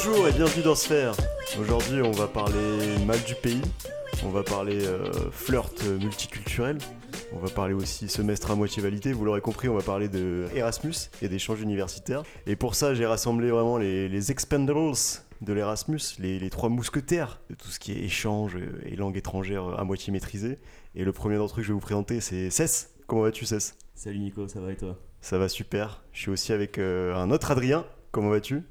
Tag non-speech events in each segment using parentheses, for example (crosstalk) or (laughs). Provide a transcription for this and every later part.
Bonjour et bienvenue dans Sphère. Aujourd'hui, on va parler mal du pays, on va parler euh, flirt multiculturel, on va parler aussi semestre à moitié validé. Vous l'aurez compris, on va parler de Erasmus et d'échanges universitaires. Et pour ça, j'ai rassemblé vraiment les, les expendables de l'Erasmus, les, les trois mousquetaires de tout ce qui est échange et langue étrangère à moitié maîtrisée. Et le premier d'entre eux que je vais vous présenter, c'est Cess. Comment vas-tu, Cess? Salut Nico, ça va et toi? Ça va super. Je suis aussi avec euh, un autre Adrien. Comment vas-tu?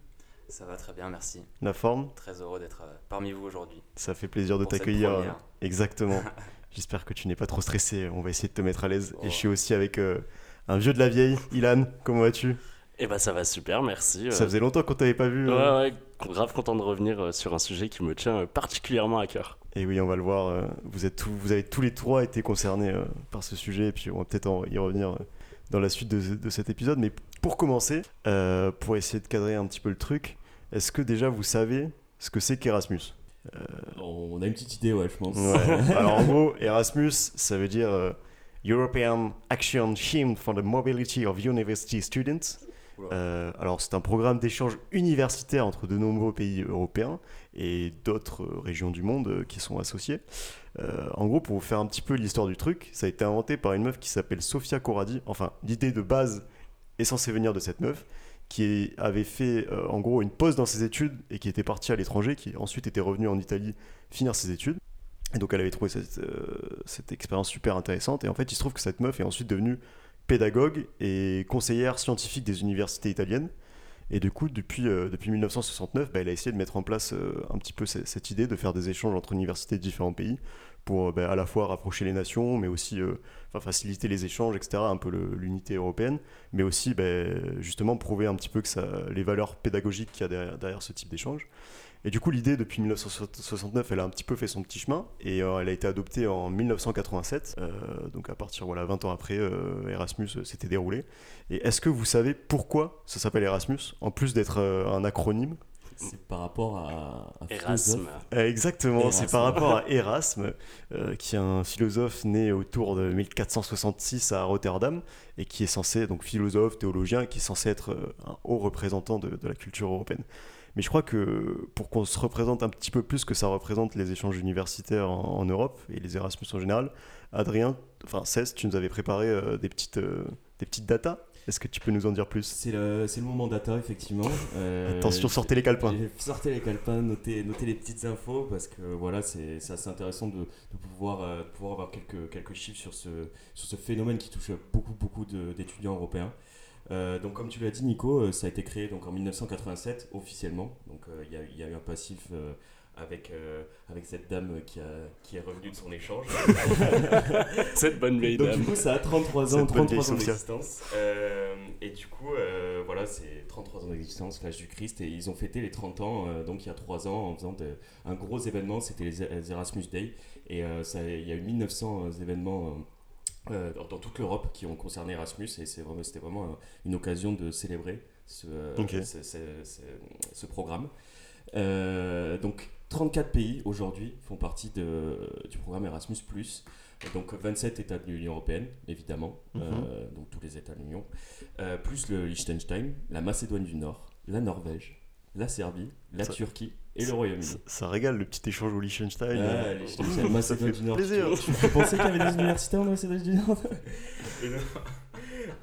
Ça va très bien, merci. La forme Très heureux d'être euh, parmi vous aujourd'hui. Ça fait plaisir de t'accueillir. première. Exactement. (laughs) J'espère que tu n'es pas trop stressé. On va essayer de te mettre à l'aise. Oh. Et je suis aussi avec euh, un vieux de la vieille, Ilan. Comment vas-tu? Eh ben ça va super, merci. Ça Euh, faisait longtemps qu'on t'avait pas vu. Ouais, euh. ouais, grave content de revenir euh, sur un sujet qui me tient euh, particulièrement à cœur. Et oui, on va le voir. euh, vous, êtes tous- vous avez tous les trois été concernés euh, par ce sujet. Et puis on va peut-être en- y revenir euh, dans la suite de, de cet épisode. Mais pour commencer, euh, pour essayer de cadrer un petit peu le truc, est-ce que déjà vous savez ce que c'est qu'Erasmus? On a une petite idée, ouais, je pense. Ouais. (laughs) Alors en gros, Erasmus, ça veut dire euh, European Action Team for the Mobility of University Students. Euh, alors c'est un programme d'échange universitaire entre de nombreux pays européens et d'autres euh, régions du monde euh, qui sont associées. Euh, en gros, pour vous faire un petit peu l'histoire du truc, ça a été inventé par une meuf qui s'appelle Sofia Corradi. Enfin, l'idée de base est censée venir de cette meuf qui avait fait euh, en gros une pause dans ses études et qui était partie à l'étranger, qui ensuite était revenue en Italie finir ses études. Et donc elle avait trouvé cette, euh, cette expérience super intéressante. Et en fait, il se trouve que cette meuf est ensuite devenue pédagogue et conseillère scientifique des universités italiennes. Et du coup, depuis, euh, depuis 1969, bah, elle a essayé de mettre en place un petit peu ce- cette idée de faire des échanges entre universités de différents pays pour euh, bah, à la fois rapprocher les nations, mais aussi euh, enfin, faciliter les échanges, etc., un peu l'unité européenne, mais aussi bah, justement prouver un petit peu que les valeurs pédagogiques qu'il y a derrière, ce type d'échange. Et du coup, l'idée, depuis 1969, elle a un petit peu fait son petit chemin et euh, elle a été adoptée en 1987. Euh, donc, à partir, voilà, 20 ans après, Erasmus s'était déroulé. Et est-ce que vous savez pourquoi ça s'appelle Erasmus, en plus d'être un acronyme C'est par rapport à. à Erasme. philosophe. Euh, Exactement, c'est par rapport à Erasme, euh, qui est un philosophe né autour de 1466 à Rotterdam et qui est censé, donc philosophe, théologien, qui est censé être euh, un haut représentant de, de la culture européenne. Mais je crois que pour qu'on se représente un petit peu plus que ça représente les échanges universitaires en, en Europe et les Erasmus en général, Adrien, enfin Cesc, tu nous avais préparé euh, des, petites, euh, des petites datas. Est-ce que tu peux nous en dire plus? C'est le, le moment data, effectivement. Euh, Attention, sortez les calepins. Sortez les calepins, notez, notez les petites infos parce que voilà, c'est assez intéressant de, de pouvoir, euh, de pouvoir avoir quelques, quelques chiffres sur ce, sur ce phénomène qui touche beaucoup, beaucoup d'étudiants européens. Euh, donc, comme tu l'as dit, Nico, ça a été créé donc, en 1987 officiellement. Donc, il y, y a eu un passif avec, euh, avec cette dame qui, a, qui est revenue de son échange. (laughs) Cette bonne vieille Donc dame. du coup, ça a 33 ans, Cette bonne vieille 33 ans d'existence. Euh, et du coup, euh, voilà, c'est 33 ans d'existence, l'âge du Christ, et ils ont fêté les 30 ans, donc il y a 3 ans, en faisant de- un gros événement, c'était les, les Erasmus Day, et ça, il y a eu 1900 événements dans, dans toute l'Europe qui ont concerné Erasmus, et vraiment, c'était vraiment euh, une occasion de célébrer ce, ce, ce- ce- ce programme. Donc 34 pays aujourd'hui font partie de, du programme Erasmus+. Donc 27 États de l'Union Européenne, évidemment, Mhm. euh, donc tous les États de l'Union, euh, plus le Liechtenstein, la Macédoine du Nord, la Norvège, la Serbie, la Ça- Turquie et le Royaume-Uni. ça régale le petit échange au Liechtenstein. Ah, euh, Liechtenstein, ça Macédoine fait du Nord. plaisir. Tu, tu pensais qu'il y avait des universités en Macédoine du Nord et, donc,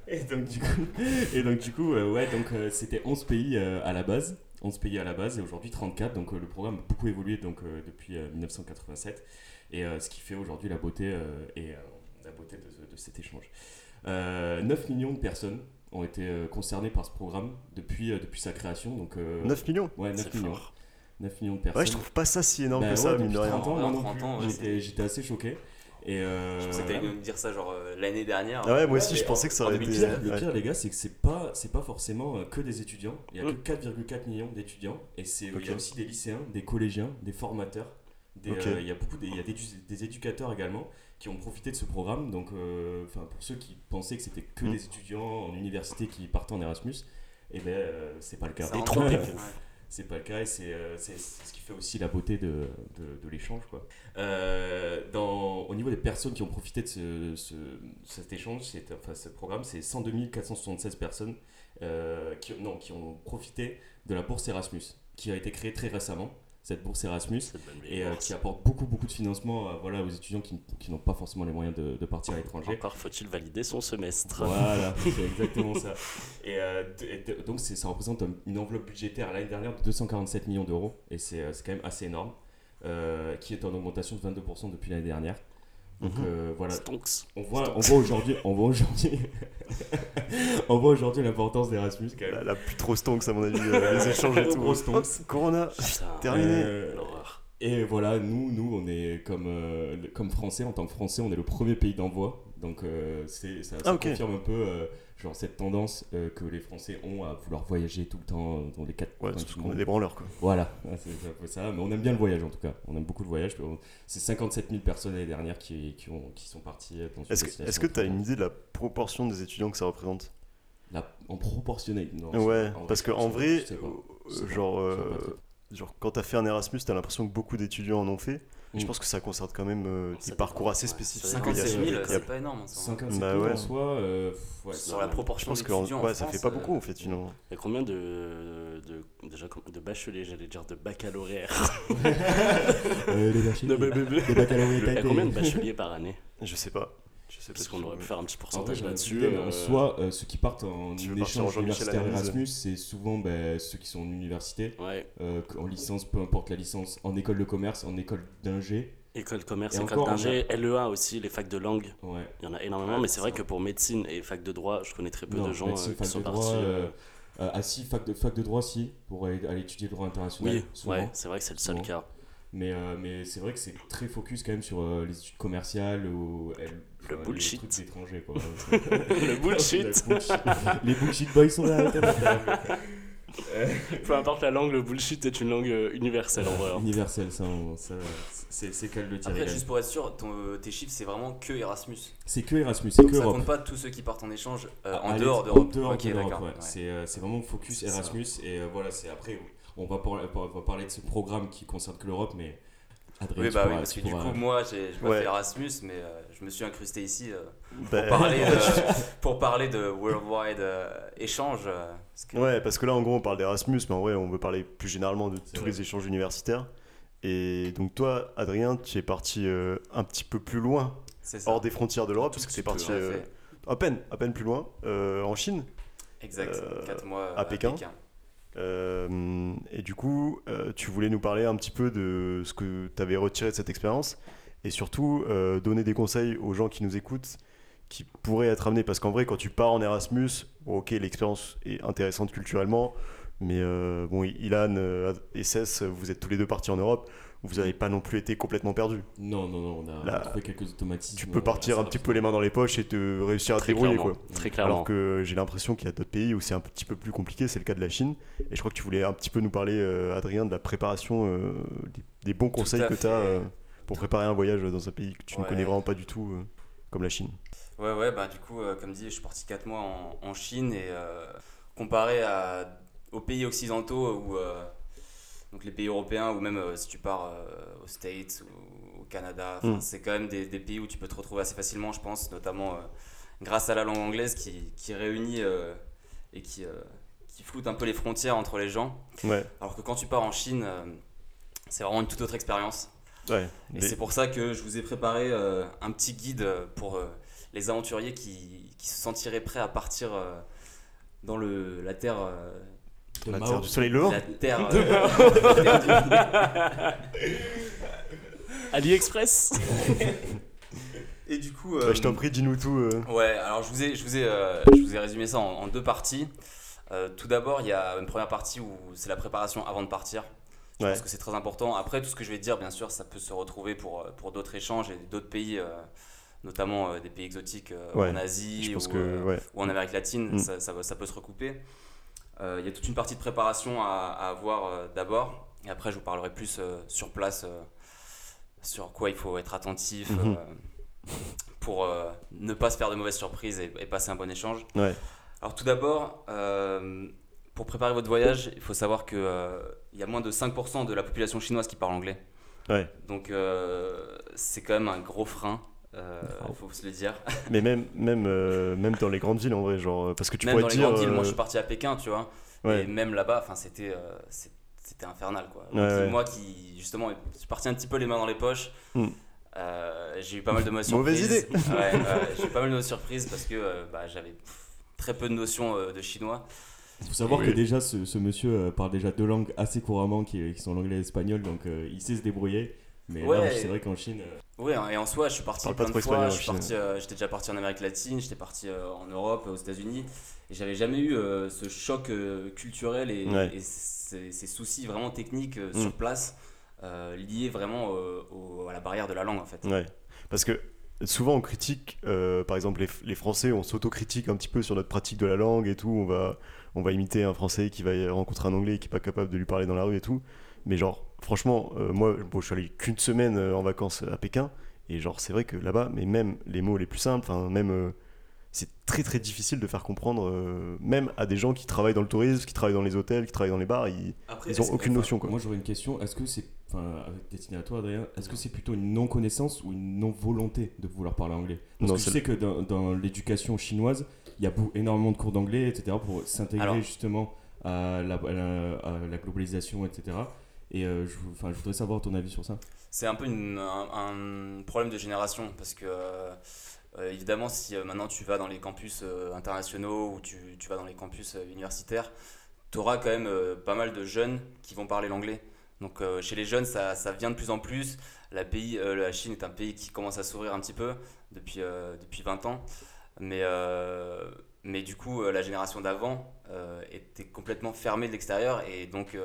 et donc du coup, et donc, du coup euh, ouais, donc euh, c'était 11 pays euh, à la base. 11 pays à la base et aujourd'hui 34. Donc euh, le programme a beaucoup évolué donc, euh, depuis euh, 1987. Et euh, ce qui fait aujourd'hui la beauté euh, et euh, la beauté de, ce- de cet échange. Euh, 9 millions de personnes ont été euh, concernées par ce programme depuis, euh, depuis sa création. Donc, euh, 9 millions Ouais, 9 C'est millions. fort. 9 millions de personnes. Ouais, je trouve pas ça si énorme Bah que ça, ouais, mine de depuis rien. 30 ans, moi non 30 plus. ans, ouais, J'étais- J'étais assez choqué. Et euh, Je pensais que t'allais nous dire ça genre euh, l'année dernière. Ah ouais, moi Ouais, aussi, je pensais que ça en- aurait été. Le pire, le ouais. pire, les gars, c'est que c'est pas, c'est pas forcément euh, que des étudiants. Il y a Mm. que 4,4 millions d'étudiants. Et c'est, il y a aussi des lycéens, des collégiens, des formateurs. Des, euh, il y a beaucoup des, il y a des, des éducateurs également qui ont profité de ce programme. Donc, euh, enfin, pour ceux qui pensaient que c'était que Mm. des étudiants en université qui partaient en Erasmus, et ben euh, c'est pas le cas. Ça rend trompé. C'est pas le cas et c'est euh, c'est- ce qui fait aussi la beauté de, de, l'échange. quoi. Euh, dans, au niveau des personnes qui ont profité de ce, ce- cet échange, enfin, ce programme, c'est 102 476 personnes euh, qui, non, qui ont profité de la bourse Erasmus. qui a été créée très récemment, cette bourse Erasmus, et euh, qui apporte beaucoup, beaucoup de financement euh, voilà, aux étudiants qui, qui n'ont pas forcément les moyens de, de partir à l'étranger. Encore faut-il valider son semestre. Voilà, (laughs) c'est exactement ça. Et, euh, et donc ça représente un- une enveloppe budgétaire l'année dernière de 247 millions d'euros, et c'est c'est quand même assez énorme, qui est en augmentation de 22% depuis l'année dernière. Donc Mhm. euh, voilà, Stonks. on voit, on voit aujourd'hui, on voit aujourd'hui, (laughs) on voit aujourd'hui l'importance d'Erasmus quand même. La, la plus trop stonks, à mon avis, euh, les échanges et (laughs) tout. Gros stonks. Hop, Corona. Putain, Terminé. Euh. Et voilà, nous, nous, on est comme, euh, Français, en tant que Français, on est le premier pays d'envoi. Donc euh, c'est, ça, ça Ah, confirme un peu euh, genre cette tendance euh, que les Français ont à vouloir voyager tout le temps euh, dans les quatre Ouais, coins c'est du qu'on est monde. des branleurs, quoi. Voilà, (laughs) ouais, c'est peu ça. Mais on aime bien le voyage en tout cas. On aime beaucoup le voyage. C'est 57 000 personnes l'année dernière qui, qui, ont, qui sont parties une Est-ce que que tu as une idée de la proportion des étudiants que ça représente? La- en proportionnel. non, Ouais, en parce vrai, qu'en vrai, euh, Je sais pas. genre, pas euh, genre quand t'as fait un Erasmus, t'as l'impression que beaucoup d'étudiants en ont fait. Et Je Mm. pense que ça concerne quand même euh, des parcours assez ouais. spécifiques. Ça Il y a- 57 il y 000, a- c'est pas énorme. ça. 57 Bah 000 ouais. en soi, euh, ouais, Sur la Je proportion pense que en- d'étudiants en ouais, ça fait pas beaucoup euh, en fait, finalement. Il y a combien de, de, déjà, de bacheliers, j'allais dire de baccalauréats (laughs) (laughs) Euh, les bacheliers. De. Des baccalauréats Il y a combien de bacheliers par année? Je sais pas. Je sais pas. Parce qu'on aurait pu faire un petit pourcentage ai là-dessus. euh, en soi, euh, ceux qui partent en échange universitaire Erasmus, c'est souvent ben, ceux qui sont en université, Ouais, euh, en licence, peu importe la licence, en école de commerce, en école d'ingé. école de commerce, Et école encore, d'ingé, LEA aussi, les facs de langue. Ouais. Il y en a énormément, Ouais, mais c'est vrai que pour médecine et fac de droit, je connais très peu Non, de gens médecine, euh, qui sont de partis. droit, euh, euh, euh, ah si, fac de, fac de droit, si, pour aller, aller étudier le droit international. Oui, c'est vrai que c'est le seul Souvent. cas. Mais, euh, mais c'est vrai que c'est très focus quand même sur euh, les études commerciales ou Le bullshit. Les trucs quoi. (laughs) le bullshit. (laughs) Le bullshit. les bullshit boys sont là. (laughs) Peu importe la langue, le bullshit est une langue euh, universelle en vrai. hein. Universel, ça, ça c'est c'est qu'elle le tirer. Après, juste pour être sûr, ton- euh, tes chiffres, c'est vraiment que Erasmus. C'est que Erasmus, c'est que Ça Europe. compte pas tous ceux qui partent en échange euh, en À dehors d'Europe. En dehors de l'Europe, d'accord. ouais. ouais. C'est euh, c'est vraiment focus ça. Erasmus. Et euh, voilà, c'est après, on va, par- on va parler de ce programme qui concerne que l'Europe, mais Adrien, Oui, bah oui, parce que du coup, moi, j'ai j'ai pas Ouais. fait Erasmus, mais euh, je me suis incrusté ici euh, pour, parler (laughs) de, pour parler de Worldwide euh, Échange. euh, parce que- Ouais, parce que là, en gros, on parle d'Erasmus, mais en vrai, on veut parler plus généralement de tous vrai. les échanges universitaires. Et donc, toi, Adrien, tu es parti euh, un petit peu plus loin, hors des frontières de l'Europe, parce que tu es parti à peine, à peine plus loin, en Chine. Exact. euh, 4 mois à Pékin. Euh, et du coup, euh, tu voulais nous parler un petit peu de ce que tu avais retiré de cette expérience et surtout euh, donner des conseils aux gens qui nous écoutent qui pourraient être amenés. Parce qu'en vrai, quand tu pars en Erasmus, bon, ok, l'expérience est intéressante culturellement, mais euh, bon, Ilan euh, et Cess, vous êtes tous les deux partis en Europe, vous n'avez pas non plus été complètement perdus. Non, non, non, on a Là, trouvé quelques automatismes. Tu peux partir un petit peu les mains dans les poches et te réussir à te Très débrouiller. clairement. Quoi. Très clairement. Alors que j'ai l'impression qu'il y a d'autres pays où c'est un petit peu plus compliqué, c'est le cas de la Chine. Et je crois que tu voulais un petit peu nous parler, euh, Adrien, de la préparation, euh, des, des bons conseils que tu as. Pour préparer un voyage dans un pays que tu ne connais vraiment pas du tout, euh, comme la Chine. Ouais, ouais, bah du coup, euh, comme dit, je suis parti 4 mois en, en Chine et euh, comparé à, aux pays occidentaux ou donc les pays européens ou même si tu pars aux States ou au Canada, enfin, Mm. c'est quand même des, des pays où tu peux te retrouver assez facilement, je pense, notamment grâce à la langue anglaise qui, qui réunit et qui, qui floute un peu les frontières entre les gens. Ouais, Alors que quand tu pars en Chine, euh, c'est vraiment une toute autre expérience. Ouais. Et Des- c'est pour ça que je vous ai préparé euh, un petit guide pour euh, les aventuriers qui, qui se sentiraient prêts à partir euh, dans le, la terre. euh, De la Mao. terre du soleil levant. la terre. euh, (laughs) terre (laughs) AliExpress (laughs) Et du coup. Bah, je t'en prie, dis-nous tout. euh. Ouais, alors je vous ai, je vous ai, euh, je vous ai résumé ça en, en deux parties. Euh, tout d'abord, il y a une première partie où c'est la préparation avant de partir. Je Ouais. pense que c'est très important. Après, tout ce que je vais dire, bien sûr, ça peut se retrouver pour, euh, pour d'autres échanges et d'autres pays, euh, notamment euh, des pays exotiques euh, Ouais, en Asie ou, que, ouais. ou en Amérique latine, Mm. ça, ça, ça peut se recouper. Il y a toute une partie de préparation à, à avoir d'abord, et après je vous parlerai plus sur place sur quoi il faut être attentif Mhm. pour ne pas se faire de mauvaises surprises et, et passer un bon échange. Alors tout d'abord, pour préparer votre voyage, il faut savoir qu'il y a moins de 5% de la population chinoise qui parle anglais. Ouais. Donc euh, c'est quand même un gros frein, euh, il faut se le dire. (laughs) Mais même, même, euh, même dans les grandes villes, en vrai, genre, euh, parce que tu même pourrais dans les dire. grandes villes, moi je suis parti à Pékin, tu vois. ouais. Et même là-bas, enfin, c'était, euh, c'était infernal quoi. Ouais, Qui- ouais. Moi qui justement suis parti un petit peu les mains dans les poches. Hmm. euh, j'ai eu pas mal de mauvaises Mauvaise surprises. idée. Ouais, ouais, j'ai eu pas mal de mauvaises surprises parce que euh, bah, j'avais très peu de notions euh, de chinois. Il faut savoir Oui. que déjà, ce, ce monsieur euh, parle déjà deux langues assez couramment, qui, qui sont l'anglais et l'espagnol, donc euh, il sait se débrouiller. Mais Ouais. là, c'est vrai qu'en Chine, euh, Ouais, et en soi, je suis parti plein de fois. espagnol, je suis au parti, euh, J'étais déjà parti en Amérique latine, j'étais parti euh, en Europe, aux États-Unis, et j'avais jamais eu euh, ce choc euh, culturel et, Ouais. et ces, ces soucis vraiment techniques euh, Mm. sur place, euh, liés vraiment euh, au- à la barrière de la langue en fait. Ouais. Parce que souvent on critique, euh, par exemple les, les Français, on s'autocritique un petit peu sur notre pratique de la langue et tout. On va, on va imiter un Français qui va rencontrer un Anglais qui est pas capable de lui parler dans la rue et tout. Mais genre, franchement, euh, moi, bon, je suis allé qu'une semaine euh, en vacances à Pékin et genre c'est vrai que là-bas, mais même les mots les plus simples, enfin même euh, c'est très très difficile de faire comprendre, euh, même à des gens qui travaillent dans le tourisme, qui travaillent dans les hôtels, qui travaillent dans les bars, ils, Après, ils ont aucune notion quoi. Moi, j'aurais une question. Est-ce que c'est, enfin, destiné à toi, Adrien, est-ce que c'est plutôt une non-connaissance ou une non-volonté de vouloir parler anglais? Parce Non, que je sais que dans, dans l'éducation chinoise, il y a énormément de cours d'anglais, etc., pour s'intégrer justement à la, à la- à la globalisation, etc. Et euh, je, enfin, je voudrais savoir ton avis sur ça. C'est un peu une- un, un problème de génération parce que euh, euh, évidemment si euh, maintenant tu vas dans les campus euh, internationaux ou tu, tu vas dans les campus euh, universitaires, tu auras quand même euh, pas mal de jeunes qui vont parler l'anglais. Donc euh, chez les jeunes ça, ça vient de plus en plus. La, pays, euh, la Chine est un pays qui commence à s'ouvrir un petit peu depuis, euh, depuis 20 ans. Mais, mais du coup la génération d'avant était complètement fermée de l'extérieur et donc...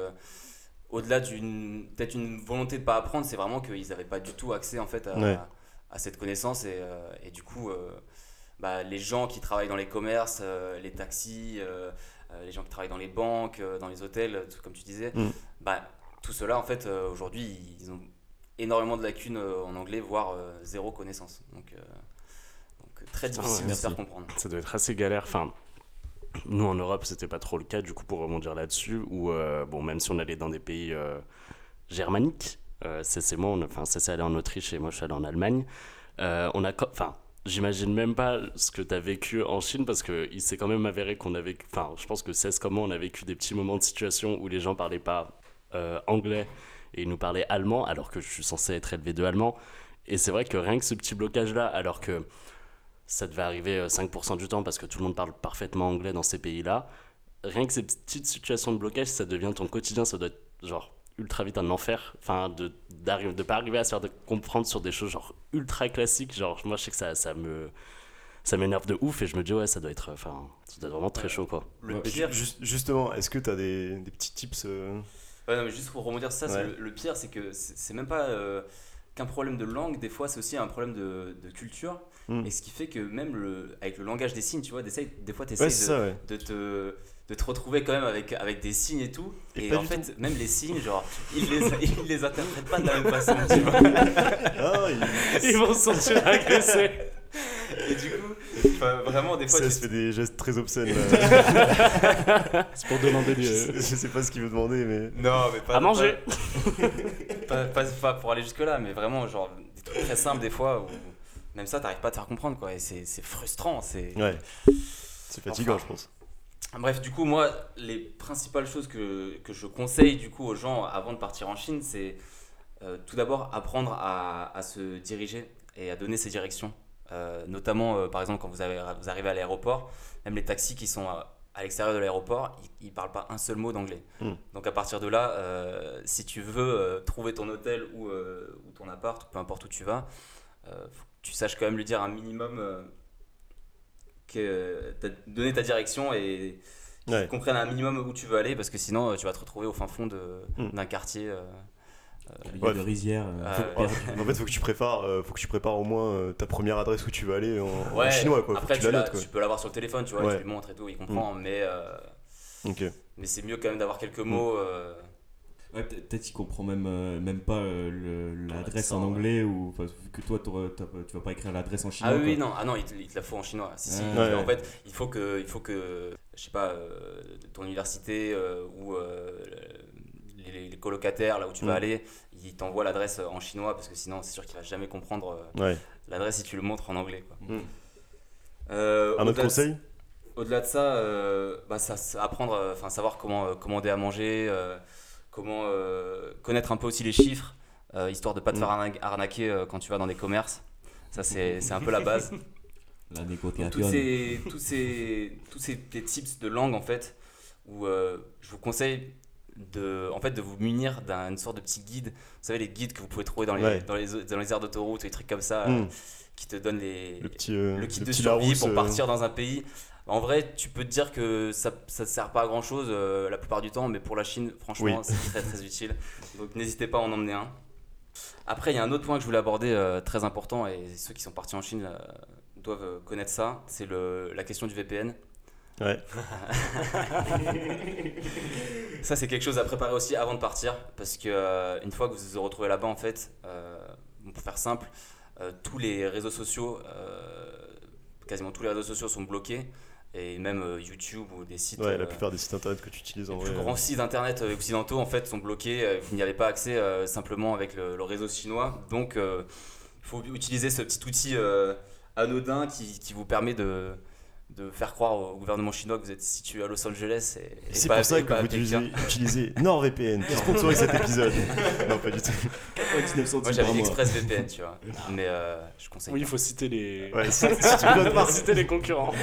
au-delà d'une peut-être une volonté de pas apprendre, c'est vraiment qu'ils n'avaient pas du tout accès en fait à, Ouais. à cette connaissance et, et du coup bah, les gens qui travaillent dans les commerces, les taxis, les gens qui travaillent dans les banques, dans les hôtels, comme tu disais, Mm. bah, tout cela en fait euh, aujourd'hui ils ont énormément de lacunes euh, en anglais, voire euh, zéro connaissance. Donc, donc, très difficile de se faire comprendre. Ça doit être assez galère. Enfin, nous en Europe, c'était pas trop le cas, du coup, pour rebondir là-dessus, où, euh, bon, même si on allait dans des pays euh, germaniques, euh, c'est moi, on, enfin, c'est allé en Autriche et moi je suis allé en Allemagne, on a, enfin, j'imagine même pas ce que tu as vécu en Chine parce qu'il s'est quand même avéré qu'on avait, enfin, je pense que 16 comment on a vécu des petits moments de situation où les gens parlaient pas euh, anglais et ils nous parlaient allemand alors que je suis censé être élevé de allemand. Et c'est vrai que rien que ce petit blocage-là, alors que ça devait arriver euh, 5% du temps parce que tout le monde parle parfaitement anglais dans ces pays-là. Rien que ces petites situations de blocage, ça devient ton quotidien, ça doit être genre ultra vite un enfer. Enfin, de d'arriver de pas arriver à se faire de comprendre sur des choses genre ultra classiques. Genre, moi, je sais que ça, ça me ça m'énerve de ouf et je me dis ouais, ça doit être, enfin, ça doit être vraiment très chaud quoi. Le Ouais. pire, Ju- justement, est-ce que tu as des, des petits tips euh, Ouais, non, mais juste pour sur ça, Ouais. le, le pire, c'est que c'est même pas euh, qu'un problème de langue, des fois c'est aussi un problème de, de culture. Mm. Et ce qui fait que même le, avec le langage des signes, tu vois, des fois tu essaies ouais. de, de te, de te retrouver quand même avec, avec des signes et tout. Et Et, en fait, même les signes, genre, ils les, (laughs) ils les interprètent pas de la même façon, tu vois. Ah, il- Ils vont se sentir (laughs) agressés. Et du coup, vraiment, des fois, ça tu- se fait des gestes très obscènes. là. (laughs) C'est pour demander je, sais, je sais pas ce qu'il veut demander, mais. Non, mais pas. À manger. Pas, pas, pas pour aller jusque-là, mais vraiment, genre, des trucs très simples des fois où même ça, t'arrives pas à te faire comprendre, quoi. Et c'est c'est frustrant, c'est. Ouais. C'est fatigant, Enfin. je pense. Bref, du coup, moi, les principales choses que, que je conseille du coup aux gens avant de partir en Chine, c'est euh, tout d'abord apprendre à, à se diriger et à donner ses directions. Euh, notamment, euh, par exemple, quand vous, avez, vous arrivez à l'aéroport, même les taxis qui sont à, à l'extérieur de l'aéroport, ils, ils parlent pas un seul mot d'anglais. Hmm. Donc à partir de là, euh, si tu veux euh, trouver ton hôtel ou, euh, ou ton appart, peu importe où tu vas, euh, faut que tu saches quand même lui dire un minimum euh, que donné ta direction et qu'ils Ouais. comprennent un minimum où tu veux aller parce que sinon euh, tu vas te retrouver au fin fond Hmm. d'un quartier. Euh, Il y Ouais. de rizières. euh, Ah, faut- ouais. En fait, faut que tu prépares, euh, faut que tu prépares au moins euh, ta première adresse où tu vas aller en, en Ouais, chinois, quoi. Faut Après, que tu, tu la l'as- notes, quoi. tu peux l'avoir sur le téléphone, tu vois, Ouais. tu lui montres et tout, il comprend, mais, euh, Ok. mais c'est mieux quand même d'avoir quelques mots. euh, Ouais, peut- peut-être qu'il comprend même, euh, même pas euh, l'adresse en anglais ou enfin, vu que toi tu vas pas écrire l'adresse en chinois. Ah oui, quoi. non, ah non il, te, il te la faut en chinois. Si, si, Ouais. En fait, il faut que, il faut que je sais pas, euh, ton université euh, ou euh, les, les colocataires, là où tu vas Mm. aller, ils t'envoient l'adresse en chinois parce que sinon, c'est sûr qu'il va jamais comprendre euh, Ouais. l'adresse si tu le montres en anglais. Quoi. Mm. Euh, Un autre conseil Au-delà de ça, euh, bah, ça, ça- apprendre, euh, enfin savoir comment euh, commander à manger, euh, comment euh, connaître un peu aussi les chiffres, euh, histoire de pas te Mm. faire arna- arnaquer euh, quand tu vas dans des commerces. Ça, c'est un peu la base. (laughs) La Donc, négociation. tous ces, tous ces, tous ces des tips de langue en fait, où euh, je vous conseille de, en fait, de vous munir d'une sorte de petit guide. Vous savez les guides que vous pouvez trouver dans les, Ouais. dans les, dans les aires d'autoroute, des trucs comme ça, Mm. euh, qui te donnent les, Le petit, euh, le kit de petit survie Larousse, pour euh, partir dans un pays. En vrai, tu peux te dire que ça ne sert pas à grand chose la plupart du temps, mais pour la Chine, franchement, Oui. c'est très très utile. Donc n'hésitez pas à en emmener un. Après, il y a un autre point que je voulais aborder euh, très important, et ceux qui sont partis en Chine euh, doivent connaître ça c'est la question du VPN. Ouais. (laughs) Ça, c'est quelque chose à préparer aussi avant de partir, parce que euh, une fois que vous vous retrouvez là-bas, en fait, euh, pour faire simple, euh, tous les réseaux sociaux, quasiment tous les réseaux sociaux sont bloqués, et même YouTube ou des sites. Ouais, la plupart des sites internet que tu utilises en les vrai. plus grands sites internet occidentaux en fait sont bloqués, vous n'y avez pas accès simplement avec le, le réseau chinois. Donc il faut utiliser ce petit outil anodin qui, qui vous permet de, de faire croire au gouvernement chinois que vous êtes situé à Los Angeles. Et, et C'est pas- pour ça que vous utilisez, utilisez NordVPN qui sponsorise cet épisode. non, pas du tout. 99 centimes Moi j'avais. ExpressVPN, tu vois. Mais euh, je conseille. Oui, il faut citer les. Ouais, (laughs) si, si tu donnes pas, citer les concurrents.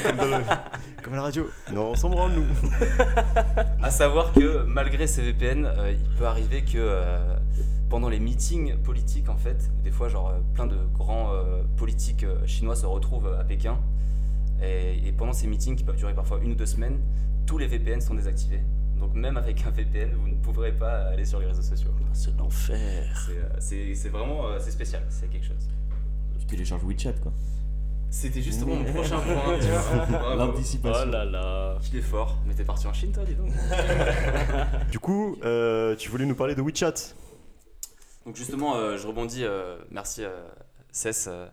comme, à la radio. Non, on s'en branle, nous. (laughs) À savoir que malgré ces VPN, euh, il peut arriver que euh, pendant les meetings politiques, en fait, des fois, genre, plein de grands euh, politiques euh, chinois se retrouvent à Pékin, et, et pendant ces meetings qui peuvent durer parfois une ou deux semaines, tous les VPN sont désactivés. Donc même avec un VPN, vous ne pourrez pas aller sur les réseaux sociaux. C'est l'enfer. C'est, euh, vraiment euh, c'est spécial, c'est quelque chose. Tu télécharges WeChat quoi. C'était justement mon prochain point. (laughs) L'anticipation. Oh là là. Il est fort. Mais t'es parti en Chine, toi, dis donc. (laughs) Du coup, euh, tu voulais nous parler de WeChat. Donc justement, euh, je rebondis, euh, merci euh, Cess, euh,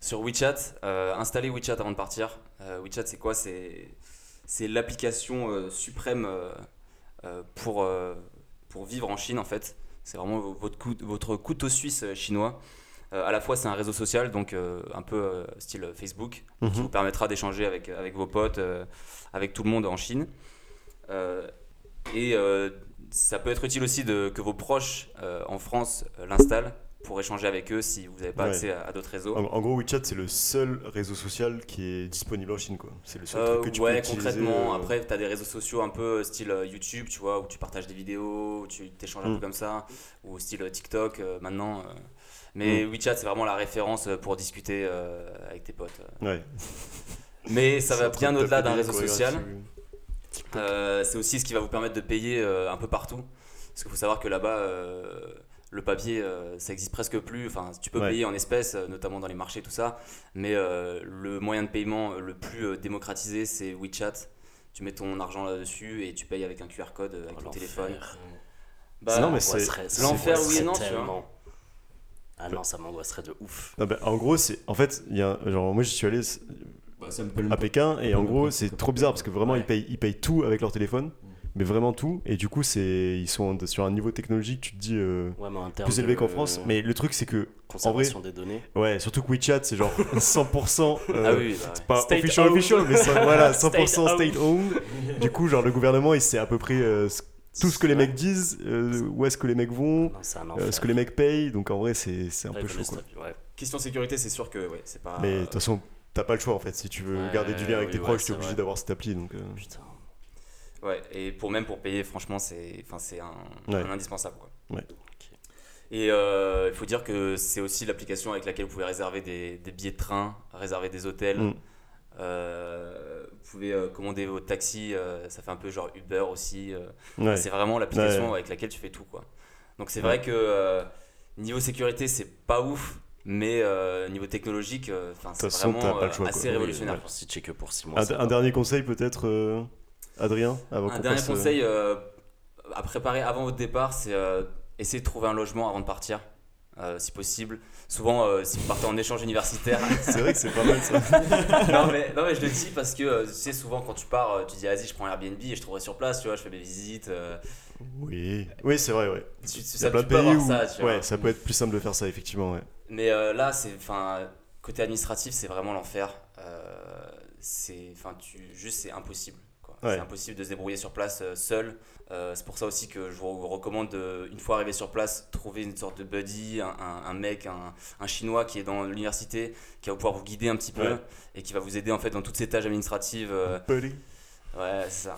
sur WeChat. Euh, installez WeChat avant de partir. Euh, WeChat, c'est quoi? C'est c'est l'application euh, suprême euh, pour, pour vivre en Chine, en fait. C'est vraiment votre, coup- votre couteau suisse chinois. À la fois, c'est un réseau social, donc un peu style Facebook, qui Mhm. vous permettra d'échanger avec, avec vos potes, avec tout le monde en Chine. Et ça peut être utile aussi de, que vos proches en France l'installent pour échanger avec eux si vous n'avez pas Ouais. accès à, à d'autres réseaux. En, en gros, WeChat, c'est le seul réseau social qui est disponible en Chine, quoi. C'est le seul Euh, truc que tu ouais, peux utiliser. concrètement, euh, après, tu as des réseaux sociaux un peu style euh, YouTube, tu vois, où tu partages des vidéos, où tu t'échanges un Mm. peu comme ça, ou style euh, TikTok euh, maintenant. euh. Mais WeChat, c'est vraiment la référence euh, pour discuter euh, avec tes potes. Ouais. (laughs) Mais ça va bien de au-delà d'un réseau social. Euh, c'est aussi ce qui va vous permettre de payer euh, un peu partout. Parce qu'il faut savoir que là-bas, euh, le papier, euh, ça existe presque plus. Enfin, tu peux Ouais. payer en espèces, euh, notamment dans les marchés, tout ça. Mais euh, le moyen de paiement le plus euh, démocratisé, c'est WeChat. Tu mets ton argent là-dessus et tu payes avec un QR code avec Oh, ton téléphone. Non, mais Bah, c'est- l'enfer, oui et non, tu vois. Ah non, ça m'angoisserait de ouf. Non, bah, en gros, c'est. En fait, il y a, genre, moi, j'y suis allé Bah, à Pékin et en gros, c'est trop bizarre parce que vraiment, Ouais. ils, payent, ils payent tout avec leur téléphone. Mais vraiment tout. Et du coup, c'est ils sont sur un niveau technologique, tu te dis, euh, Ouais, mais en termes plus élevé qu'en France. Mais le truc, c'est que, Conservation des données. ouais, surtout que WeChat, c'est genre (laughs) 100%. euh, Ah oui, bah ouais. Pas State official, owned. official, mais ça- voilà, 100% (laughs) State state owned. Du coup, genre, le gouvernement, il sait à peu près euh, tout ce que les mecs disent, euh, où est-ce que les mecs vont, Non, c'est euh, ce que les mecs payent. Donc, en vrai, c'est c'est un Ouais, peu chaud, quoi. ouais. Question sécurité, c'est sûr que ouais, c'est pas. Mais de toute façon, t'as pas le choix en fait. Si tu veux Ouais, garder du lien avec oui, tes ouais, proches, c'est t'es obligé vrai. d'avoir cette appli. Donc, Putain. Ouais, et pour même pour payer, franchement, c'est enfin, c'est un, Ouais. un indispensable. Quoi. Ouais. Et euh, il faut dire que c'est aussi l'application avec laquelle vous pouvez réserver des, des billets de train, réserver des hôtels. Mm. Euh, vous pouvez euh, commander votre taxi, euh, ça fait un peu genre Uber aussi. euh. ouais. C'est vraiment l'application Ouais. avec laquelle tu fais tout. Quoi. Donc c'est Ouais. vrai que euh, niveau sécurité, c'est pas ouf, mais euh, niveau technologique, euh, c'est façon, vraiment t'as pas le choix, assez quoi. révolutionnaire. Ouais, si tu es que pour 6 mois. Un, dernier conseil peut-être, euh, Adrien, avant Un dernier euh, conseil euh, à préparer avant votre départ, c'est euh, essayer de trouver un logement avant de partir, euh, si possible. Souvent, euh, si vous partez en échange universitaire. (laughs) C'est vrai que c'est pas mal ça. (laughs) non, mais, non, mais je le dis parce que euh, tu sais, souvent quand tu pars, tu dis, vas-y, je prends Airbnb et je trouverai sur place, tu vois, je fais mes visites. Oui, oui c'est vrai, ouais. tu, tu- ça, plein tu peux où ça, tu vois. ouais, ça peut être plus simple de faire ça, effectivement. Ouais. Mais là, c'est, côté administratif, c'est vraiment l'enfer. C'est, enfin, tu, juste, c'est impossible. Ouais. C'est impossible de se débrouiller sur place euh, seul. Euh, c'est pour ça aussi que je vous recommande, de, une fois arrivé sur place, trouver une sorte de buddy, un, un- un mec, un, un chinois qui est dans l'université, qui va pouvoir vous guider un petit peu Ouais. et qui va vous aider en fait dans toutes ces tâches administratives. euh, Buddy. Ouais, c'est ça.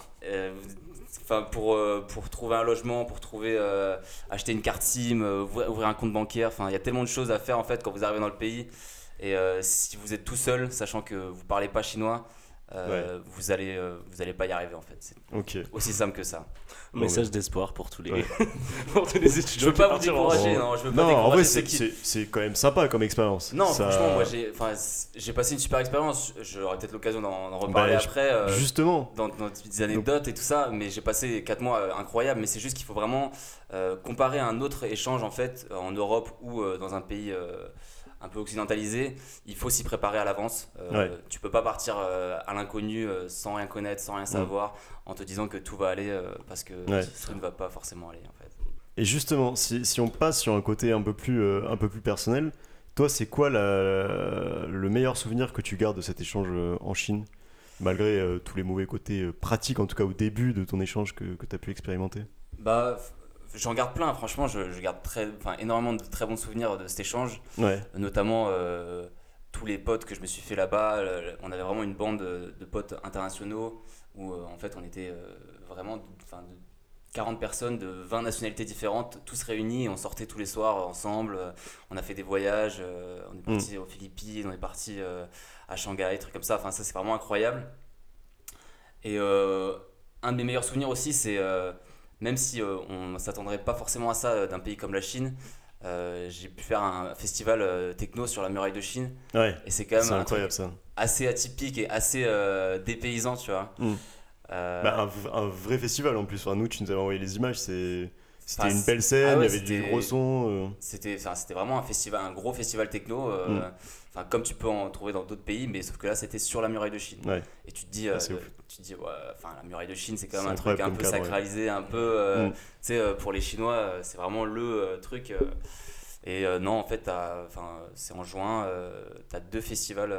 Enfin, pour, pour trouver un logement, pour trouver euh, acheter une carte SIM, ouvrir, ouvrir un compte bancaire. Enfin, il y a tellement de choses à faire en fait quand vous arrivez dans le pays. Et euh, si vous êtes tout seul, sachant que vous parlez pas chinois, euh, vous allez euh, vous allez pas y arriver en fait. C'est aussi simple que ça. (laughs) Message d'espoir pour tous les, Ouais. (laughs) pour tous les Je étudiants. veux qui pas vous en- décourager, non, je veux pas Non, en vrai, c'est qui- c'est- c'est quand même sympa comme expérience. Non, Ça- franchement, moi j'ai enfin, j'ai passé une super expérience. J'aurai peut-être l'occasion d'en reparler Bah, je- après. euh, Justement. dans, dans des anecdotes et tout ça, mais j'ai passé 4 mois euh, incroyables, mais c'est juste qu'il faut vraiment euh, comparer à un autre échange en fait en Europe ou euh, dans un pays euh, un peu occidentalisé, il faut s'y préparer à l'avance. Euh, Ouais. Tu peux pas partir euh, à l'inconnu euh, sans rien connaître, sans rien savoir, en te disant que tout va aller euh, parce que Ouais. tout ne va pas forcément aller en fait. Et justement, si, si on passe sur un côté un peu plus, un peu plus personnel, toi, c'est quoi la- le meilleur souvenir que tu gardes de cet échange en Chine Malgré tous les mauvais côtés pratiques, en tout cas au début de ton échange que, que tu as pu expérimenter? Bah, j'en garde plein, franchement, je, je garde très, énormément de très bons souvenirs de cet échange. Ouais, notamment euh, tous les potes que je me suis fait là-bas. On avait vraiment une bande de, de potes internationaux où euh, en fait on était euh, vraiment de, enfin, de 40 personnes de 20 nationalités différentes, tous réunis on sortait tous les soirs ensemble. On a fait des voyages, on est parti aux Philippines, on est parti à Shanghai, trucs comme ça. Enfin, ça c'est vraiment incroyable. Et un de mes meilleurs souvenirs aussi, c'est même si euh, on ne s'attendrait pas forcément à ça euh, d'un pays comme la Chine, euh, j'ai pu faire un festival techno sur la muraille de Chine ouais, et c'est quand même c'est un incroyable truc ça. assez atypique et assez dépaysant, tu vois. Mm. Bah, un, un vrai festival en plus. Enfin, nous, tu nous avais envoyé les images, c'est- c'était une belle scène, ah ouais, il y avait du gros son. euh, C'était, vraiment un festival, un gros festival techno, euh, Mm. comme tu peux en trouver dans d'autres pays, mais sauf que là c'était sur la muraille de Chine. Ouais. Et tu te dis, euh, Ah, tu te dis, ouais, la muraille de Chine c'est quand même un truc un peu cadre, sacralisé, un peu, euh, Mm. tu sais, euh, pour les Chinois, c'est vraiment le truc. et non, en fait, c'est en juin, tu as deux festivals,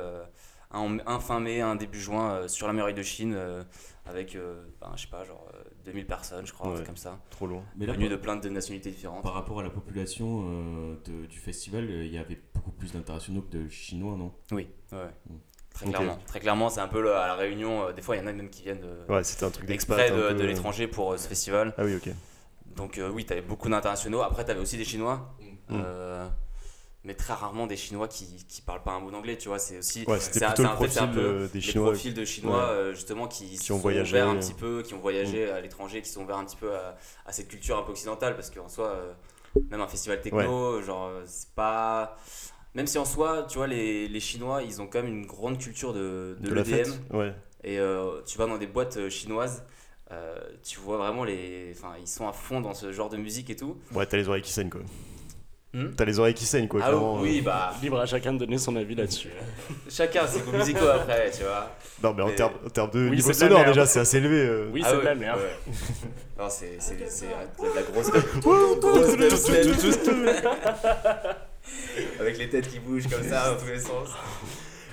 un, un fin mai, un début juin, euh, sur la muraille de Chine, euh, avec, euh, ben, je sais pas, genre euh, 2000 personnes, je crois, Ouais. comme ça, Trop loin. Mais là, par, de plein de nationalités différentes. par rapport à la population euh, de- du festival, euh, il y avait beaucoup plus d'internationaux que de chinois, non? Oui, ouais, ouais. Mm. Très clairement. Très clairement, c'est un peu le- à la réunion. euh, des fois, il y en a même qui viennent de, Ouais, c'était un truc d'expat. exprès un de, peu, de l'étranger pour euh, ce festival. Ah oui, ok. Donc euh, oui, tu avais beaucoup d'internationaux. Après, tu avais aussi des Chinois. Mm. Mais très rarement des Chinois qui, qui parlent pas un mot d'anglais, tu vois. C'est aussi. Ouais, c'est un- le un- un profil peu euh, des les Chinois. profils de Chinois, Ouais. euh, justement, qui, Qui ont voyagé. un petit peu, qui ont voyagé à l'étranger, qui sont ouverts un petit peu à, à cette culture un peu occidentale. Parce qu'en soi, euh, même un festival techno, genre, euh, c'est pas. Même si en soi, tu vois, les, les Chinois, ils ont quand même une grande culture de, de, De la fête. l'EDM. Ouais. Et euh, tu vas dans des boîtes chinoises, tu vois vraiment les. Enfin, ils sont à fond dans ce genre de musique et tout. Ouais, t'as les oreilles qui saignent quoi. Hmm T'as les oreilles qui saignent quoi. ah clairement, oui, bah, (laughs) Libre à chacun de donner son avis là-dessus. chacun ses goûts musicaux après, tu vois. euh. Non, mais en termes en termes de Oui, niveau c'est sonore déjà, c'est assez élevé. euh. Oui, Ah c'est ouais, de la merde. ouais. (laughs) non, c'est c'est- c'est de la grosse. Avec les têtes qui bougent comme ça dans tous les sens.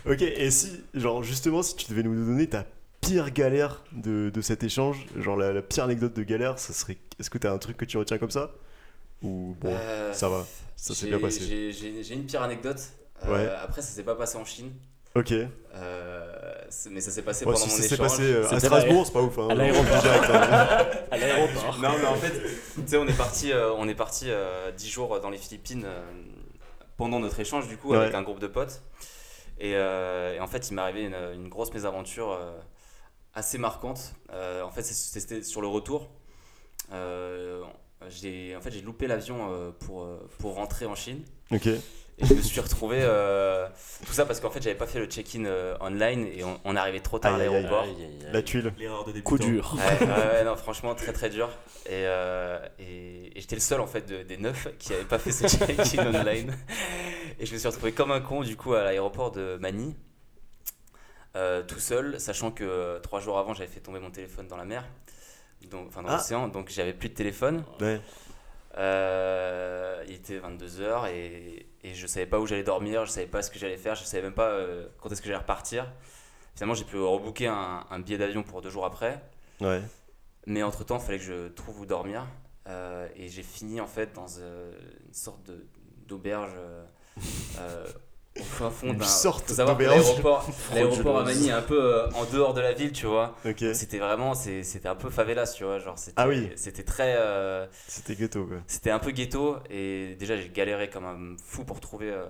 Ok, et si, genre justement, si tu devais nous donner ta pire galère de, de cet échange, genre la, la pire anecdote de galère, ça serait. Est-ce que t'as un truc que tu retiens comme ça? Ou bon, Euh, ça va, ça s'est bien passé. J'ai j'ai- j'ai une pire anecdote. Euh, Ouais. Après, ça s'est pas passé en Chine. Ok. Euh, mais ça s'est passé Ouais, pendant si mon ça s'est échange. passé euh, à Strasbourg, c'est pas ouf. Hein, à l'aéroport. Direct, hein. (laughs) À l'aéroport. Non, mais en fait, tu sais, on est parti, euh, on est parti euh, 10 jours dans les Philippines euh, pendant notre échange, du coup, avec un groupe de potes. Et, euh, et en fait, il m'est arrivé une, une grosse mésaventure euh, assez marquante. Euh, en fait, c'était sur le retour. J'ai, en fait, j'ai loupé l'avion euh, pour, euh, pour rentrer en Chine. Ok. Et je me suis retrouvé. euh, tout ça parce qu'en fait, j'avais pas fait le check-in euh, online et on, on arrivait trop tard Aïe, à aïe, aïe. l'aéroport. Aïe, aïe, aïe. La tuile. L'erreur de débutant. Coup dur. Ouais, ouais, ouais, (laughs) non, franchement, très très dur. Et, euh, et, et j'étais le seul en fait de- des neuf qui n'avait pas fait ce check-in (laughs) online. Et je me suis retrouvé comme un con du coup à l'aéroport de Manille, euh, tout seul, sachant que trois jours avant j'avais fait tomber mon téléphone dans la mer, donc, enfin dans Ah. l'océan, donc j'avais plus de téléphone. Ouais. Euh, il était 22h et, et je savais pas où j'allais dormir, je savais pas ce que j'allais faire, je savais même pas euh, quand est-ce que j'allais repartir. Finalement, j'ai pu rebooker un, un billet d'avion pour deux jours après. Ouais. Mais entre temps, il fallait que je trouve où dormir. Euh, et j'ai fini en fait dans une sorte de- d'auberge au fin fond d'un. sorte savoir que. L'aéroport l'aéroport à. Manille est un peu euh, en dehors de la ville, tu vois. C'était vraiment, c'est- c'était un peu favelas, tu vois. Genre, c'était, Ah oui. C'était très. euh, C'était ghetto quoi. c'était un peu ghetto et déjà j'ai galéré comme un fou pour trouver, euh,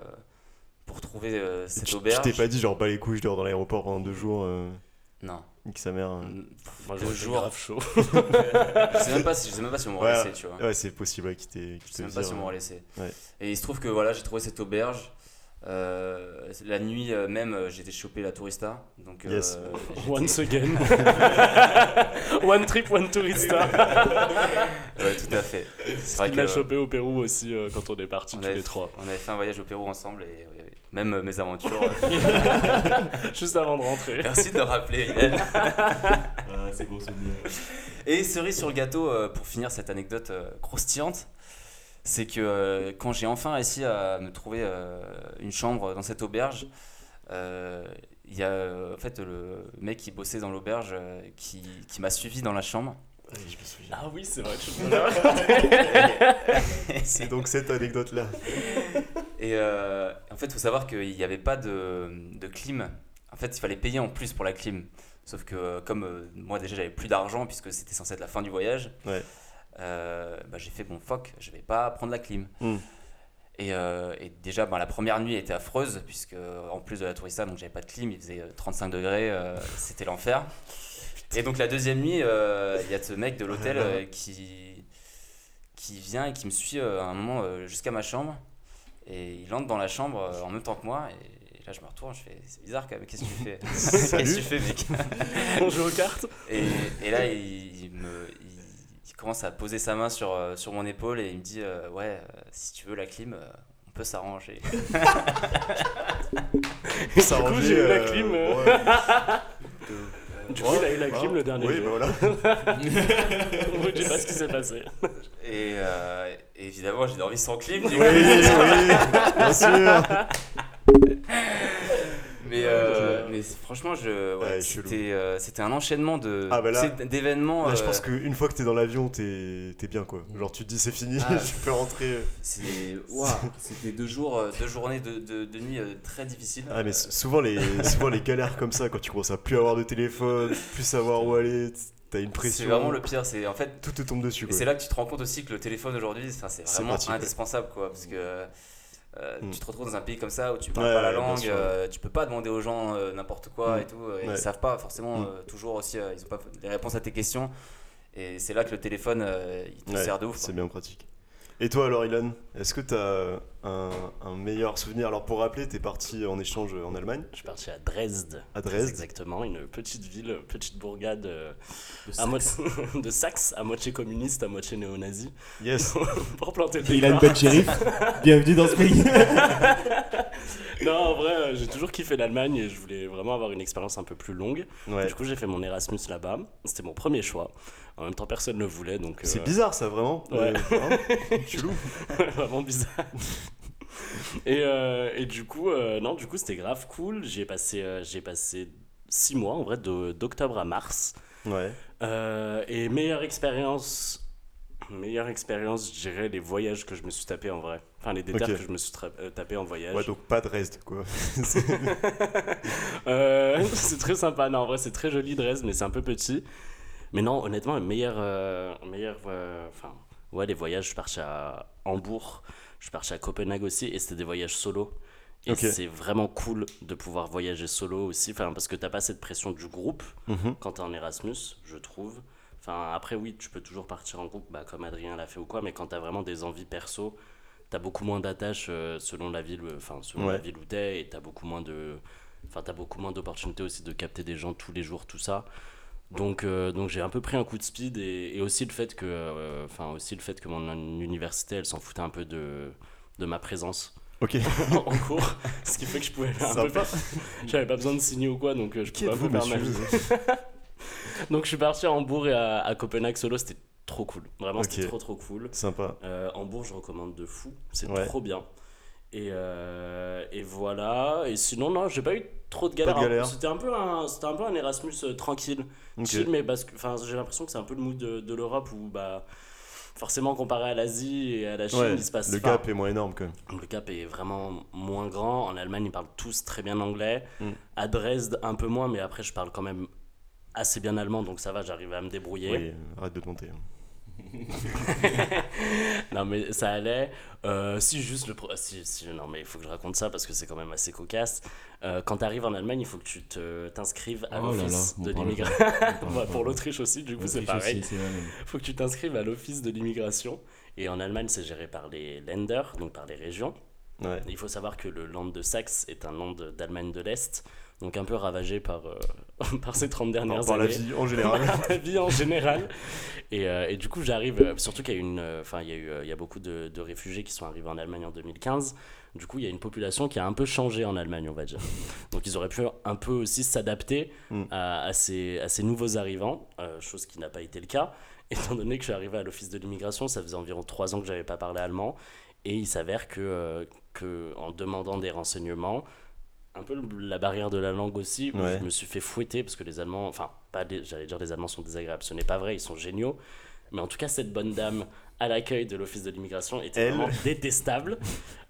pour trouver euh, cette Tu tu auberge. t'es pas dit genre bah les couilles je dors dans l'aéroport pendant deux jours, euh, Non. nique sa mère. euh. Moi, été jours. grave chaud. (laughs) je sais même pas si, je sais même pas si on m'aurait Ouais, laissé, tu vois. Ouais c'est possible ouais, qu'il t'ait qu'il Je sais même pas si on m'aurait laissé. Ouais. Et il se trouve que voilà, j'ai trouvé cette auberge. Euh, la nuit euh, même, euh, j'ai été choper la tourista. Donc, euh, (laughs) Yes. j'étais- Once again. (laughs) one trip, one tourista. Ouais, tout à fait. C'est vrai chopé au Pérou aussi euh, quand on est partis on tous avait, les trois. on avait fait un voyage au Pérou ensemble et même euh, mes aventures. (laughs) Juste avant de rentrer. Merci de le rappeler, Hélène. Ah, c'est bon souvenir. Et cerise sur le gâteau, euh, pour finir cette anecdote euh, croustillante, c'est que euh, quand j'ai enfin réussi à me trouver euh, une chambre dans cette auberge, euh, il y a euh, en fait le mec qui bossait dans l'auberge euh, qui, qui m'a suivi dans la chambre. Ouais, je me souviens. Ah oui, c'est vrai que (laughs) je. C'est donc cette anecdote là. Et euh, en fait, il faut savoir qu'il n'y avait pas de, de clim. En fait, il fallait payer en plus pour la clim. Sauf que comme euh, moi déjà j'avais plus d'argent puisque c'était censé être la fin du voyage, Ouais. Euh, bah, j'ai fait bon fuck, je vais pas prendre la clim. Hmm. Et, euh, et déjà bah, la première nuit était affreuse puisque en plus de la tourista donc j'avais pas de clim, il faisait euh, 35 degrés, euh, c'était l'enfer. Et donc la deuxième nuit, euh, il y a ce mec de l'hôtel euh, qui qui vient et qui me suit euh, à un moment euh, jusqu'à ma chambre et il entre dans la chambre euh, en même temps que moi et, là je me retourne, je fais c'est bizarre quand même, qu'est-ce que tu fais? (laughs) (laughs) Qu'est-ce que tu fais mec? (laughs) On joue aux cartes. et, et là, il, il me, commence à poser sa main sur, euh, sur mon épaule et il me dit euh, Ouais, euh, si tu veux la clim, euh, on peut s'arranger. Ça (laughs) Du coup, j'ai eu la clim, euh. ouais. (laughs) Du coup, il a eu la clim le dernier Oui, jour. bah voilà. (laughs) Je sais pas ce qui s'est passé. Et, euh, et évidemment, j'ai dormi sans clim. du Oui, coup. oui, bien sûr. Mais, euh, mais franchement, je, ouais, Ouais, chelou. c'était euh, c'était un enchaînement de Ah, bah là- d'événements. Là, je euh, pense qu'une fois que t'es dans l'avion, t'es t'es bien quoi. Genre tu te dis c'est fini, Ah. (laughs) tu peux rentrer. c'est- C'était deux jours, deux journées de, de, de nuit très difficiles. Ah mais souvent les, souvent les galères comme ça, quand tu commences à plus avoir de téléphone, plus savoir où aller, t'as une C'est pression. vraiment le pire. C'est en fait Tout te tombe dessus Et c'est là que tu te rends compte aussi que le téléphone aujourd'hui, c'est C'est vraiment pratique, indispensable, quoi, parce que euh, tu te retrouves dans un pays comme ça où tu parles Ouais, pas la langue, euh, tu peux pas demander aux gens euh, n'importe quoi Mm. et tout, et Ouais. ils savent pas forcément Mm. euh, toujours aussi, euh, ils ont pas les réponses à tes questions, et c'est là que le téléphone euh, il te Ouais, sert de ouf. C'est bien pratique. Et toi alors Ilan, est-ce que t'as un, un meilleur souvenir? Alors pour rappeler, t'es parti en échange en Allemagne, Je suis parti à Dresde. à Dresde. Exactement, une petite ville, petite bourgade euh, De à Saxe. moitié- (laughs) de Saxe, à moitié communiste, à moitié néo-nazi, Yes. (laughs) pour planter le il a une bonne shérif. (laughs) Bienvenue dans ce pays. Non, en vrai, j'ai toujours kiffé l'Allemagne et je voulais vraiment avoir une expérience un peu plus longue. Ouais. Du coup, j'ai fait mon Erasmus là-bas. C'était mon premier choix. En même temps, personne ne le voulait, donc C'est euh, bizarre ça vraiment. Ouais. Euh, hein Chelou. Vraiment bizarre. (laughs) et, euh, et du coup, euh, non, du coup, c'était grave cool. J'ai passé, euh, j'ai passé six mois, en vrai, de- d'octobre à mars. Ouais. Euh, et meilleure expérience, meilleure expérience, je dirais les voyages que je me suis tapé en vrai. Enfin, les Ok. que je me suis tapé en voyage. Ouais donc pas Dresde quoi. (laughs) (laughs) Euh, c'est très sympa. Non, en vrai, c'est très joli Dresde, mais c'est un peu petit. Mais non, honnêtement, le meilleur, meilleur, enfin, ouais, les voyages. Je parti à Hambourg, je parti à Copenhague aussi, et c'était des voyages solo. Et c'est vraiment cool de pouvoir voyager solo aussi, parce que t'as pas cette pression du groupe Mhm. quand t'es en Erasmus, je trouve. Enfin, après, oui, tu peux toujours partir en groupe, bah, comme Adrien l'a fait ou quoi, mais quand t'as vraiment des envies perso, t'as beaucoup moins d'attaches euh, selon la ville, enfin, selon Ouais. la ville où t'es, et t'as beaucoup moins de, enfin, t'as beaucoup moins d'opportunités aussi de capter des gens tous les jours, tout ça. Donc, euh, donc j'ai un peu pris un coup de speed et, et aussi le fait que, euh, enfin, aussi le fait que mon université, elle s'en foutait un peu de, de ma présence Ok. (laughs) en cours, ce qui fait que je pouvais un peu faire- J'avais pas besoin de signer ou quoi, donc euh, je pouvais un peu faire ma vie. (laughs) Donc je suis parti à Hambourg et à, à Copenhague solo, c'était trop cool. Vraiment, c'était trop trop cool. Sympa. Hambourg, je recommande de fou, c'est Ouais. trop bien. Et, euh, et voilà. Et sinon, non, j'ai pas eu trop de galères. C'était un, peu un, peu un Erasmus euh, tranquille. Chill, mais parce que enfin, j'ai l'impression que c'est un peu le mood de, de l'Europe où, bah, forcément, comparé à l'Asie et à la Chine, Ouais, il se passe le enfin, gap est moins énorme quand même. le cap est vraiment moins grand. En Allemagne, ils parlent tous très bien anglais. Mm. À Dresde, un peu moins, mais après, je parle quand même assez bien allemand, donc ça va, j'arrive à me débrouiller. Oui, arrête de te monter. (laughs) Non, mais ça allait. Euh, si, juste le. pro- Si, si, non, mais il faut que je raconte ça parce que c'est quand même assez cocasse. Euh, quand tu arrives en Allemagne, il faut que tu te- t'inscrives à Oh l'office de l'immigration. (laughs) pour l'Autriche aussi, du coup, c'est pareil. mais- faut que tu t'inscrives à l'office de l'immigration. Et en Allemagne, c'est géré par les Länder, donc par les régions. Ouais. Il faut savoir que le land de Saxe est un land d'Allemagne de l'Est, donc un peu ravagé par, euh, (laughs) par ces 30 Par, dernières par la années. vie en (laughs) général. la vie en général. Et, euh, et du coup, j'arrive, euh, surtout qu'il y a, une, enfin, il y a, eu, il y a beaucoup de, de réfugiés qui sont arrivés en Allemagne en 2015. Du coup, il y a une population qui a un peu changé en Allemagne, on va dire. (laughs) Donc, ils auraient pu un peu aussi s'adapter Mm. à, à ces, à ces nouveaux arrivants, euh, chose qui n'a pas été le cas. Étant donné que je suis arrivé à l'office de l'immigration, ça faisait environ trois ans que j'avais pas parlé allemand. Et il s'avère que, euh, que, en demandant des renseignements, un peu la barrière de la langue aussi, où Ouais. je me suis fait fouetter parce que les Allemands, enfin, pas j'allais dire les Allemands sont désagréables, ce n'est pas vrai, ils sont géniaux. Mais en tout cas, cette bonne dame à l'accueil de l'office de l'immigration était Elle. vraiment détestable.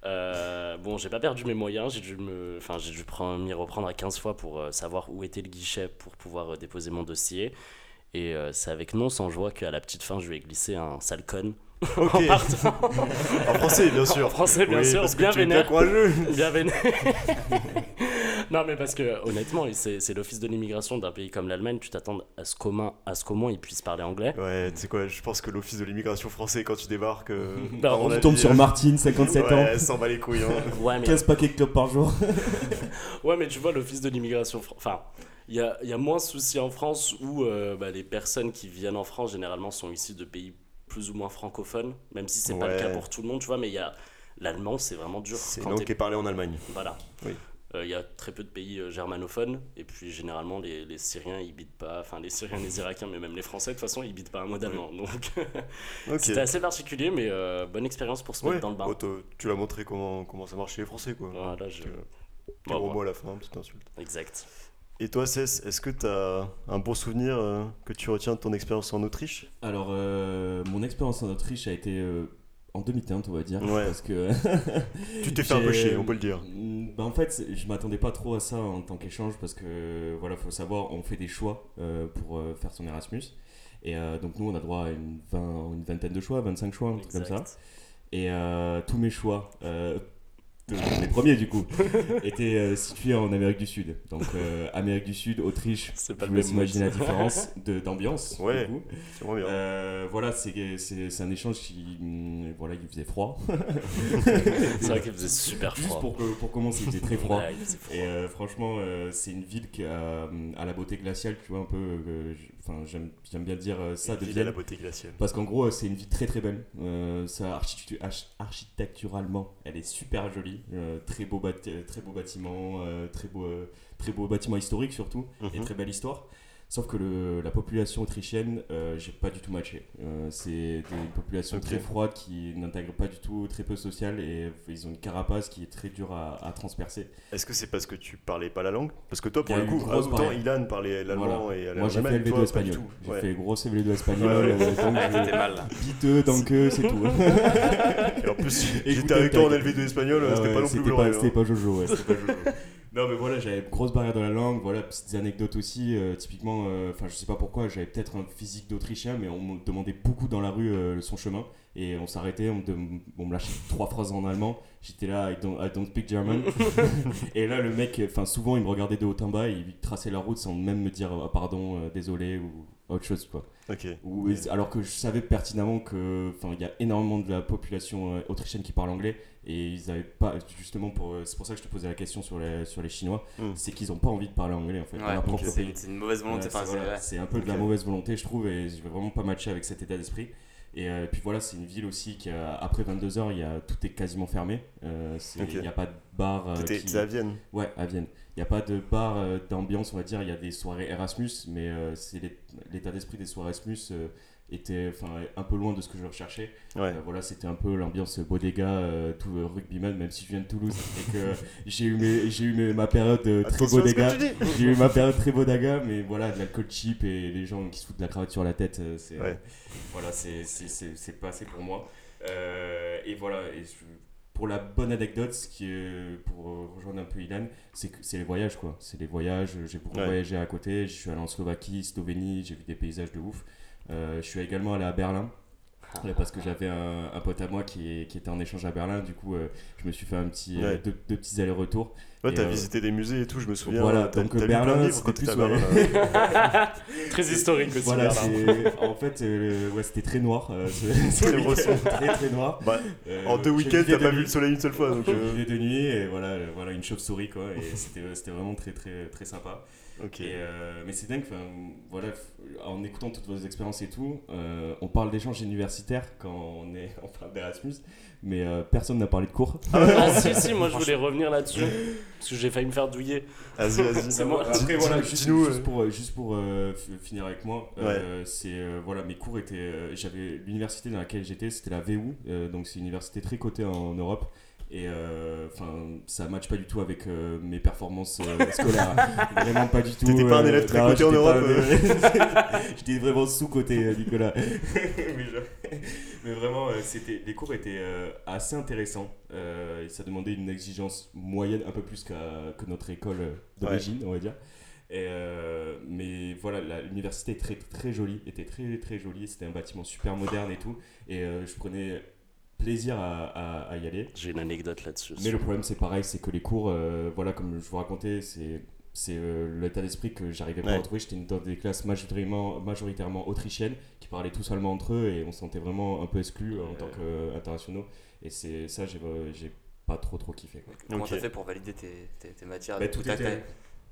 Euh, bon, j'ai pas perdu mes moyens, j'ai dû me, enfin, j'ai dû m'y reprendre à 15 fois pour euh, savoir où était le guichet pour pouvoir euh, déposer mon dossier. Et c'est avec non sans joie qu'à la petite fin, je lui ai glissé un sale con Ok. en partant. En français, bien sûr. En français, bien Oui, sûr, parce que bien tu es bien vénère. courageux. Bien vénère. (laughs) non, mais parce que honnêtement, c'est l'office de l'immigration d'un pays comme l'Allemagne, tu t'attends à ce qu'au moins, à ce qu'au moins ils puissent parler anglais. Ouais, tu sais quoi, je pense que l'office de l'immigration français, quand tu débarques. euh, (laughs) Bah, mon On avis, tombe sur euh, Martine, 57 ans. Ouais, s'en bat les couilles. Hein. (laughs) Ouais, mais, 15 paquets de clopes par jour. ouais, mais tu vois, l'office de l'immigration. Enfin, il y a, il y a moins de soucis en France où euh, bah, les personnes qui viennent en France généralement sont issues de pays plus ou moins francophones, même si c'est pas le Ouais. cas pour tout le monde, tu vois, mais il y a. L'allemand, c'est vraiment dur. C'est une langue qui est parlée en Allemagne. Voilà. Oui. Euh, Il y a très peu de pays euh, germanophones, et puis généralement les, les Syriens ils bitent pas, enfin les Syriens, les Irakiens, mais même les Français de toute façon ils bitent pas un mot d'allemand. Donc (laughs) c'était assez particulier, mais euh, bonne expérience pour se Ouais, mettre dans le bain. oh, tu l'as montré comment, comment ça marche chez les Français, quoi. Voilà, je... Bon, bon, mot à la fin, petite insulte. exact. Et toi, Cess, est-ce que tu as un bon souvenir euh, que tu retiens de ton expérience en Autriche? Alors, euh, mon expérience en Autriche a été euh, en demi-teinte, on va dire. Ouais. Parce que. (laughs) Tu t'es fait un peu chier, on peut le dire. Mm, Bah en fait, je m'attendais pas trop à ça en tant qu'échange parce que voilà, faut savoir, on fait des choix euh, pour euh, faire son Erasmus. Et euh, donc nous, on a droit à une, vingt- une vingtaine de choix, 25 choix, un truc comme ça. Et euh, tous mes choix, euh, les premiers du coup, étaient euh, situés en Amérique du Sud. Donc euh, Amérique du Sud, Autriche, C'est pas je le me même imaginer la différence (laughs) de- d'ambiance. du Ouais. coup. C'est vraiment bien. Euh, voilà, c'est c'est- c'est un échange qui, mm, voilà, il faisait froid. (laughs) C'est vrai qu'il faisait super Juste froid. pour, que- pour commencer, il faisait très froid. (laughs) Ouais, il faisait froid. Et franchement, c'est une ville qui a, à la beauté glaciale, tu vois, un peu. Enfin, j'aime j'aime bien dire euh, ça de la beauté glaciale. Parce qu'en gros, euh, c'est une ville très très belle. Euh, ça, architectu- arch- architecturalement, elle est super jolie. Euh, très, beau très beau bâtiment, euh, très, beau, très beau bâtiment historique surtout, et Mhm. très belle histoire. Sauf que le, la population autrichienne, euh, j'ai pas du tout matché. Euh, c'est des- une population très froide qui n'intègre pas du tout, très peu sociale, et ils ont une carapace qui est très dure à, à transpercer. Est-ce que c'est parce que tu parlais pas la langue? Parce que toi, pour le coup, autant. Ilan parlait l'allemand Voilà. et Moi j'ai fait l'allemand, LV2 toi, pas du espagnol. tout. J'ai Ouais. fait gros LV2 espagnol, Ouais, ouais. euh, donc Ah, t'étais mal là. piteux, donc euh, c'est tout. (laughs) Et en plus, j'étais avec toi en t'inquiète. LV2 espagnol, Ah c'était pas non plus c'était glorieux. pas, c'était hein. pas Jojo, ouais. C'était pas Jojo. Non mais voilà, j'avais une grosse barrière de la langue, voilà, petites anecdotes aussi, euh, typiquement, euh, enfin je sais pas pourquoi, j'avais peut-être un physique d'Autrichien, mais on me demandait beaucoup dans la rue euh, son chemin, et on s'arrêtait, on, me dem- on me lâchait trois phrases en allemand, j'étais là, I don't, I don't speak German, (laughs) (laughs) et là le mec, enfin souvent il me regardait de haut en bas, et il traçait la route sans même me dire ah, pardon, euh, désolé, ou autre chose quoi. Ou- alors que je savais pertinemment que enfin il y a énormément de la population euh, autrichienne qui parle anglais et ils avaient pas justement pour euh, c'est pour ça que je te posais la question sur les sur les chinois Hmm. c'est qu'ils ont pas envie de parler anglais en fait Ouais, c'est c'est une mauvaise volonté. C'est c'est- voilà, ouais. c'est un peu de la mauvaise volonté je trouve et je vais vraiment pas matcher avec cet état d'esprit et euh, puis voilà c'est une ville aussi qui a- après 22h il y a tout est quasiment fermé Euh, c'est- il n'y a pas de bar. euh, qui- t'étais à Vienne. Ouais, à Vienne. Il n'y a pas de bar euh, d'ambiance, on va dire. Il y a des soirées Erasmus, mais euh, c'est l'é- l'état d'esprit des soirées Erasmus euh, était enfin, un peu loin de ce que je recherchais. Ouais. Euh, voilà, c'était un peu l'ambiance bodega, euh, tout euh, rugbyman, même si je viens de Toulouse et que (laughs) j'ai eu, mes, j'ai eu mes- ma période très bodega. J'ai eu ma période très bodega, mais voilà, de l'alcool cheap et les gens qui se foutent de la cravate sur la tête, c'est Ouais. voilà, c'est c'est- c'est- c'est pas assez pour moi. Euh, et voilà, et je- pour la bonne anecdote, ce qui est, pour rejoindre un peu Ilan, c'est que c'est les voyages quoi. C'est les voyages. J'ai beaucoup Ouais. voyagé à côté. Je suis allé en Slovaquie, Slovénie, j'ai vu des paysages de ouf. Euh, je suis également allé à Berlin. euh, Parce que j'avais un, un pote à moi qui, qui était en échange à Berlin, du coup euh, je me suis fait un petit, euh, Ouais. deux, deux petits allers-retours. Ouais, t'as euh, visité des musées et tout, je me souviens. voilà, t'as- donc, Berlin, c'était plus, Berlin. là. (laughs) Très historique aussi. Voilà, en fait, euh, ouais, c'était très noir. euh, Très week-end. bresson. très très noir. Bah, Euh, En deux week-ends, t'as de pas nuit. vu le soleil une seule fois. Donc, (laughs) Je vivais de nuit et voilà, voilà une chauve-souris quoi. Et c'était c'était vraiment très très très sympa. Ok. Et, euh, mais c'est dingue, voilà, en écoutant toutes vos expériences et tout, euh, on parle d'échanges universitaires quand on est (laughs) on parle d'Erasmus, mais euh, personne n'a parlé de cours. Ah (laughs) si, si, moi je voulais revenir là-dessus. Parce que j'ai failli me faire douiller. Vas-y, vas-y. (laughs) C'est moi. Après Dis- voilà, dis- juste, dis-nous, juste pour juste pour euh, finir avec moi, euh, c'est euh, voilà mes cours étaient, euh, j'avais l'université dans laquelle j'étais, c'était la VU, euh, donc c'est une université très cotée en Europe. Et euh, enfin, ça matche pas du tout avec euh, mes performances euh, scolaires. (laughs) Vraiment pas du tout. T'étais pas un euh, élève très coté en Europe, (laughs) J'étais vraiment sous-coté, euh, Nicolas. (laughs) mais, je- mais vraiment, euh, c'était, les cours étaient euh, assez intéressants. Euh, et ça demandait une exigence moyenne, un peu plus qu'à, que notre école euh, d'origine, on va dire. Et, euh, mais voilà, l'université est très très jolie, était très très jolie. C'était un bâtiment super moderne et tout. Et euh, je prenais plaisir à, à- à y aller. J'ai une anecdote là-dessus. Mais le problème, c'est pareil, c'est que les cours, euh, voilà, comme je vous racontais, c'est c'est euh, l'état d'esprit que j'arrivais pas Ouais. à retrouver. J'étais dans des classes majoritairement, majoritairement autrichiennes qui parlaient tous allemand entre eux et on se sentait vraiment un peu exclus euh, en tant qu'internationaux. Et c'est ça, j'ai euh, j'ai pas trop trop kiffé. quoi. Comment Ok. t'as fait pour valider tes, tes, tes matières Bah, tout t'as- était-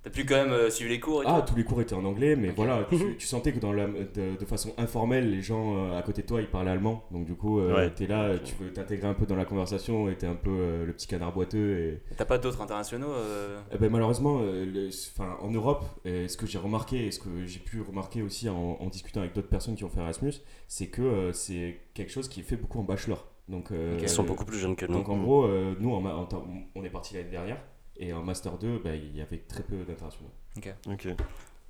t'as- pu quand même euh, suivre les cours et Ah, tout tous les cours étaient en anglais, mais voilà, tu, (laughs) tu sentais que dans la, de, de façon informelle, les gens euh, à côté de toi, ils parlaient allemand. Donc du coup, euh, Ouais. t'es là, tu veux t'intégrer un peu dans la conversation et t'es un peu euh, le petit canard boiteux et, T'as pas d'autres internationaux euh, Eh ben, malheureusement, euh, le- enfin, en Europe, euh, ce que j'ai remarqué et ce que j'ai pu remarquer aussi en, en discutant avec d'autres personnes qui ont fait Erasmus, c'est que euh, c'est quelque chose qui est fait beaucoup en bachelor. Donc, euh. Ils sont beaucoup plus jeunes que nous. donc en Mm. gros, euh, nous, en ma- en temps- on est parti l'année dernière et en Master 2, ben, il y avait très peu d'internationaux. Ok.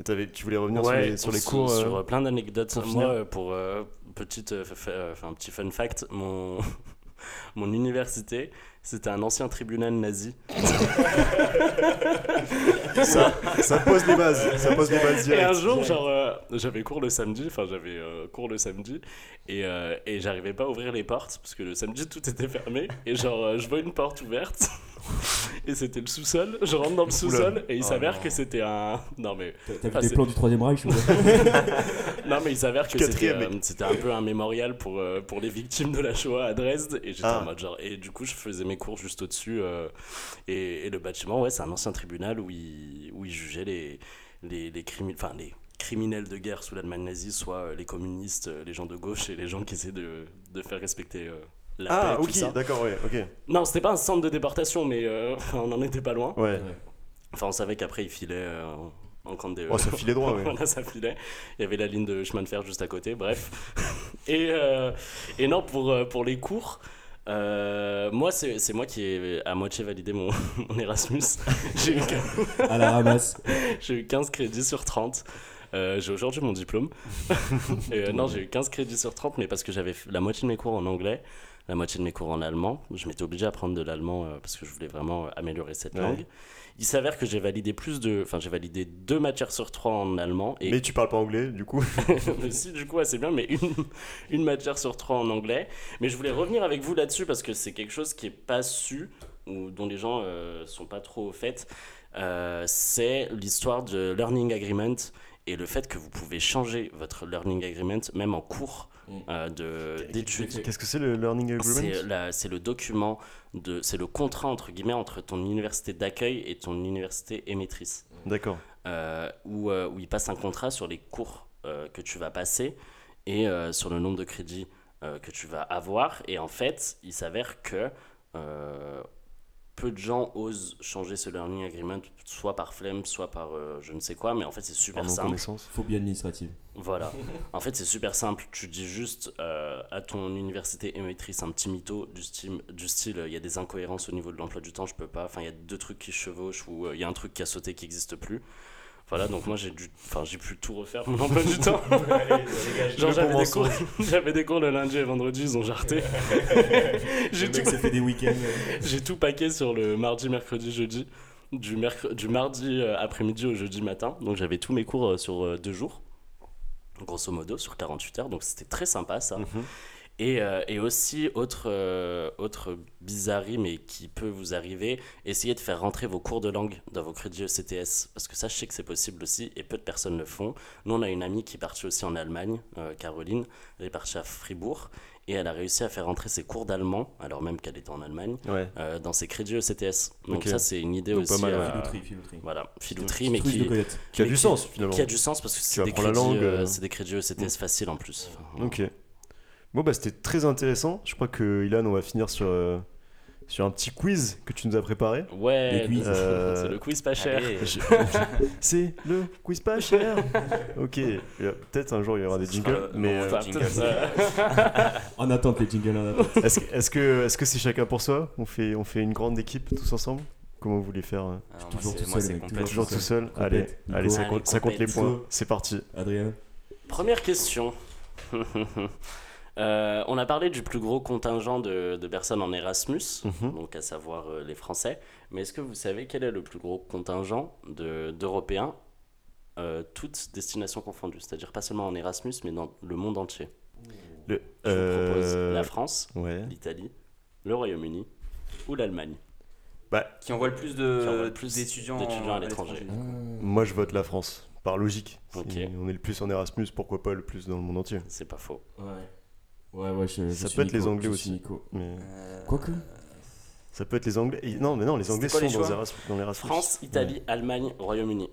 Et t'avais- tu voulais revenir sur les, sur les sur- cours Sur euh, euh, plein d'anecdotes. Moi, euh, pour euh, petite, euh, un petit fun fact, mon, (laughs) mon université, c'était un ancien tribunal nazi. (laughs) ça, ça pose les bases. Ça pose les bases Et un jour, genre, euh, j'avais cours le samedi, enfin, j'avais euh, cours le samedi, et, euh, et j'arrivais pas à ouvrir les portes, parce que le samedi, tout était fermé, et genre, euh, je vois une porte ouverte, et c'était le sous-sol, je rentre dans le sous-sol, et il Oh s'avère que c'était un... Non, mais... T'as vu des plans du Troisième Reich ou quoi (laughs) Non, mais il s'avère que c'était euh, un peu un mémorial pour, euh, pour les victimes de la Shoah à Dresde. Et j'étais Ah. en mode genre. Et du coup, je faisais mes cours juste au-dessus. euh, et, et le bâtiment, ouais, c'est un ancien tribunal où ils, où ils jugeaient les, les, les, crimi- enfin, les criminels de guerre sous l'Allemagne nazie, soit euh, les communistes, les gens de gauche et les gens qui essaient de, de faire respecter. La Ah, paix, tout ok, ça. d'accord, ouais, ok. Non, c'était pas un centre de déportation, mais euh, (laughs) on en était pas loin. Ouais. Enfin, on savait qu'après, ils filaient euh, en, camp des. Oh, ça filait droit, (laughs) ouais. voilà, ça filait. Il y avait la ligne de chemin de fer juste à côté, bref. (laughs) et, euh, et non, pour, pour les cours, euh, moi, c'est c'est moi qui ai à moitié validé mon, mon Erasmus. J'ai eu, quin- À la ramasse. j'ai eu 15 crédits sur 30. Euh, j'ai aujourd'hui mon diplôme. Et, euh, non, j'ai eu 15 crédits sur 30, mais parce que j'avais la moitié de mes cours en anglais, la moitié de mes cours en allemand. Je m'étais obligé à apprendre de l'allemand euh, parce que je voulais vraiment euh, améliorer cette Ouais. langue. Il s'avère que j'ai validé plus de. Enfin, j'ai validé deux matières sur trois en allemand. Et Mais tu parles pas anglais, du coup. (laughs) si, du coup, c'est bien, mais une, (laughs) une matière sur trois en anglais. Mais je voulais revenir avec vous là-dessus parce que c'est quelque chose qui est pas su ou dont les gens euh, sont pas trop au fait. Euh, c'est l'histoire de Learning Agreement et le fait que vous pouvez changer votre Learning Agreement même en cours d'études. Qu'est-ce que c'est le Learning Agreement C'est c'est le document, c'est le contrat entre guillemets entre ton université d'accueil et ton université émettrice D'accord. euh, où, euh, où il passe un contrat sur les cours euh, que tu vas passer et euh, sur le nombre de crédits euh, que tu vas avoir. Et en fait, il s'avère que euh, peu de gens osent changer ce learning agreement, soit par flemme, soit par euh, je ne sais quoi, mais en fait c'est Par super non simple. Phobie administrative. Voilà. (laughs) En fait, c'est super simple. Tu dis juste euh, à ton université émettrice un petit mytho du style, du style, il y a des incohérences au niveau de l'emploi du temps, je peux pas. Enfin, il y a deux trucs qui se chevauchent ou euh, il y a un truc qui a sauté qui n'existe plus. Voilà, donc moi j'ai dû, enfin j'ai pu tout refaire mon emploi (laughs) du temps. Genre j'avais des cours, (laughs) j'avais des cours le lundi et vendredi, ils ont jarté. (laughs) j'ai Le tout, mec s'est fait des week-ends. j'ai tout paqué sur le mardi, mercredi, jeudi. Du, mercre- du mardi euh, après-midi au jeudi matin. Donc j'avais tous mes cours euh, sur euh, deux jours, grosso modo, sur 48 heures. Donc c'était très sympa ça. Mhm. Et, euh, et aussi, autre, euh, autre bizarrerie, mais qui peut vous arriver, essayez de faire rentrer vos cours de langue dans vos crédits ECTS. Parce que ça, je sais que c'est possible aussi, et peu de personnes le font. Nous, on a une amie qui est partie aussi en Allemagne, euh, Caroline. Elle est partie à Fribourg, et elle a réussi à faire rentrer ses cours d'allemand, alors même qu'elle était en Allemagne, Ouais. euh, dans ses crédits ECTS. Donc ça, c'est une idée Donc pas aussi. mal, ouais. euh, Filouterie, filouterie. Voilà, filouterie, mais qui, a mais du qui- sens finalement. qui a du sens parce que c'est des, crédits, langue, c'est des crédits ECTS faciles en plus. Enfin, Ok. Bon, bah, c'était très intéressant. Je crois que, Ilan, on va finir sur, euh, sur un petit quiz que tu nous as préparé. Ouais. (laughs) Euh, (laughs) c'est le quiz pas cher. Je- C'est le quiz pas (laughs) cher. ok. Peut-être un jour il y aura des Ce jingles. le- Mais euh, jingle. En attente, les jingles en attente. est-ce que est-ce que est-ce que c'est chacun pour soi? On fait on fait une grande équipe tous ensemble? Comment vous voulez faire euh, Alors, moi, Toujours c'est- tout moi, seul, c'est complètement Toujours tout seul? Allez, Nico. allez, ça Allez, compte, ça compte les points. C'est parti. Adrien. Première question. Euh, on a parlé du plus gros contingent de, de personnes en Erasmus, Mhm. donc à savoir euh, les Français. Mais est-ce que vous savez quel est le plus gros contingent de- d'Européens, euh, toutes destinations confondues? C'est-à-dire pas seulement en Erasmus, mais dans le monde entier. Le, Je vous propose la France, Ouais. l'Italie, le Royaume-Uni ou l'Allemagne. Bah, Qui envoie le plus d'étudiants à l'étranger. moi je vote la France. Par logique. On est le plus en Erasmus, pourquoi pas le plus dans le monde entier? C'est pas faux. Ouais. Ouais, ouais, je, je Ça suis peut être les Anglais aussi. Mais Euh, Quoique. ça peut être les Anglais. Non, mais non, les Anglais sont les dans. Dans l'Erasmus. France, Italie, Allemagne, Royaume-Uni.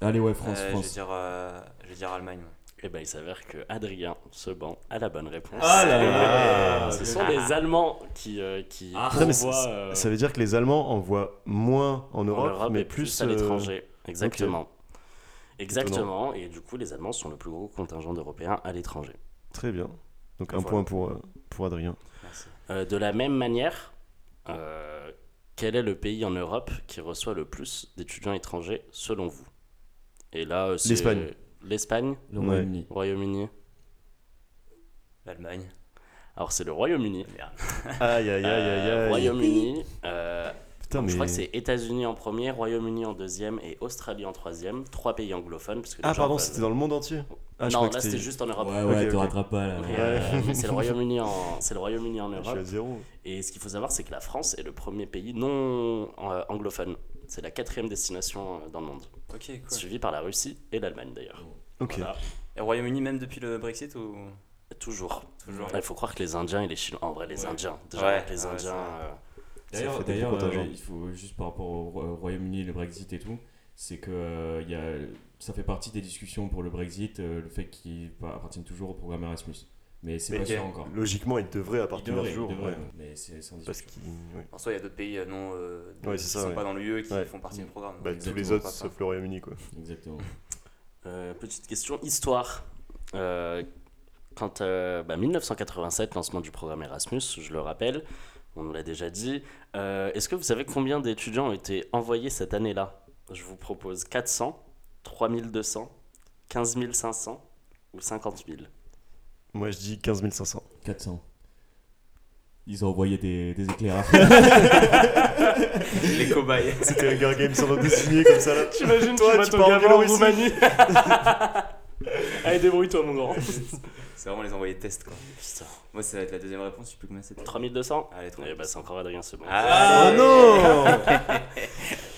Allez, ouais, France, euh, je vais dire, euh, je vais dire Allemagne. Et ben il s'avère que Adrien Seban a la bonne réponse. Ah là là euh, (laughs) Ce sont les Allemands qui, euh, qui Ah. Envoient, ça, euh, ça veut dire que les Allemands envoient moins en en Europe, Europe mais plus, plus à euh, l'étranger. Exactement. Exactement. Et du coup, les Allemands sont le plus gros contingent d'Européens à l'étranger. Très bien. Donc un Voilà. point pour, euh, pour Adrien. Merci. Euh, de la même manière, euh, quel est le pays en Europe qui reçoit le plus d'étudiants étrangers selon vous? Et là, c'est L'Espagne. L'Espagne, Le Ouais. Royaume-Uni. Royaume-Uni. L'Allemagne. Alors c'est le Royaume-Uni. Merde. Aïe aïe aïe aïe aïe. Royaume-Uni. euh, Putain, donc, mais. Je crois que c'est États-Unis en premier, Royaume-Uni en deuxième et Australie en troisième. Trois pays anglophones. Parce que Ah, pardon, c'était dans le monde entier? Ah, non, là c'était juste en Europe. Ouais, ouais, Ok, te ok. rattrape pas là. Euh, c'est le Royaume-Uni en, Royaume-Uni en Je suis Europe. à zéro. Et ce qu'il faut savoir, c'est que la France est le premier pays non euh, anglophone. C'est la quatrième destination euh, dans le monde, Ok, cool. suivi par la Russie et l'Allemagne d'ailleurs. Ok. Voilà. Et Royaume-Uni même depuis le Brexit ou? Toujours. toujours Il faut croire que les Indiens et les Chinois. En vrai, les Ouais. Indiens. Déjà, Ouais, les ouais, Indiens. Euh, D'ailleurs, euh, il faut juste par rapport au au Royaume-Uni, le Brexit et tout, c'est que euh, il y a, ça fait partie des discussions pour le Brexit, euh, le fait qu'ils pa- appartiennent toujours au programme Erasmus. Mais c'est pas sûr encore. Logiquement, il devrait Ils appartenir devraient, toujours. ouais. mais c'est sans Parce discussion. qu'ils. ouais. En soi, il y a d'autres pays euh, non euh, Ouais, qui ça, sont ouais. pas dans l'UE qui Ouais. font partie du programme. Bah, tous les exactement, autres, sauf le Royaume-Uni, quoi. Exactement. Euh, petite question histoire. Euh, quand euh, bah, 1987, lancement du programme Erasmus, je le rappelle, on nous l'a déjà dit. Euh, Est-ce que vous savez combien d'étudiants ont été envoyés cette année-là? Je vous propose 400, 3200, 15 500 ou 50 000. Moi, je dis 15 500. 400. Ils ont envoyé des, des éclairages. (laughs) Les cobayes. C'était un Hunger Games sans dessiner comme ça là. J'imagine Toi, tu pars en Biélorussie. (laughs) Allez, débrouille-toi, mon grand. C'est vraiment les envoyés de test quoi. Putain. Moi, ça va être la deuxième réponse. Je sais plus combien c'était. 3200 Allez, trop. Eh bah, c'est encore Adrien, c'est bon. Ah, Oh non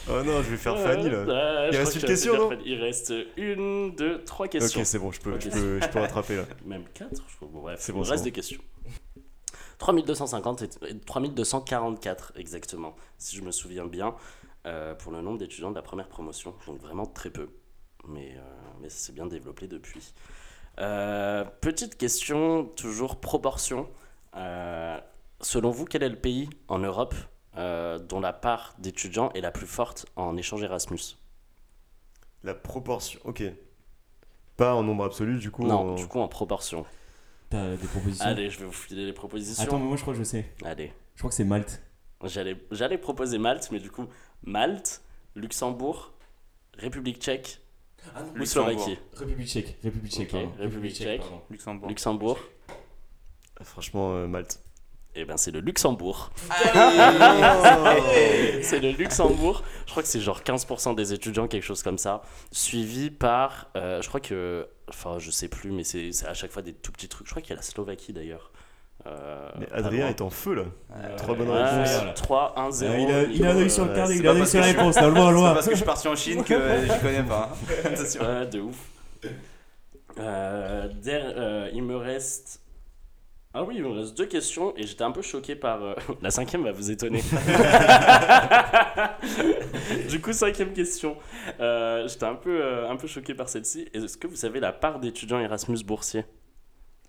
(laughs) Oh non, je vais faire Fanny là. Il reste une que question, non. Il reste une, deux, trois questions. Ok, c'est bon, je peux, je peux, je peux rattraper là. (laughs) Même 4, je crois. Bon, bref, C'est il bon, reste bon. des questions. 3250 et et 3244 exactement, si je me souviens bien, euh, pour le nombre d'étudiants de la première promotion. Donc vraiment très peu. Mais, euh, mais ça s'est bien développé depuis. Euh, petite question, toujours proportion. Euh, selon vous, quel est le pays en Europe euh, dont la part d'étudiants est la plus forte en échange Erasmus? La proportion, ok. Pas en nombre absolu, du coup. Non, en- du coup en proportion. T'as des propositions? Allez, je vais vous filer les propositions. Attends, mais moi je crois que je sais. Allez. Je crois que c'est Malte. J'allais, j'allais proposer Malte, mais du coup, Malte, Luxembourg, République tchèque ou Luxembourg. Slovaquie. République tchèque. République tchèque. Pardon. République tchèque. Luxembourg. Luxembourg, Ah, Franchement, euh, Malte. eh ben c'est le Luxembourg. Ah, (laughs) C'est le Luxembourg. Je crois que c'est genre 15% des étudiants, quelque chose comme ça. Suivi par, euh, je crois que, enfin je sais plus, mais c'est, c'est à chaque fois des tout petits trucs. Je crois qu'il y a la Slovaquie d'ailleurs. Euh, Adrien loin. est en feu là. Euh, Trois bonnes Ouais, réponses. voilà. 3, 1, 0. Euh, il a, il a un œil sur le euh, carnet, c'est il a un œil sur la réponse. Pas droit. parce que je suis parti en Chine que je connais pas. hein. (laughs) Attention. De ouf. Euh, der- euh, il me reste. Ah oui, il me reste deux questions et j'étais un peu choqué par. euh, (laughs) La cinquième va vous étonner. (laughs) du coup, cinquième question. Euh, j'étais un peu, euh, un peu choqué par celle-ci. Est-ce que vous savez la part d'étudiants Erasmus boursiers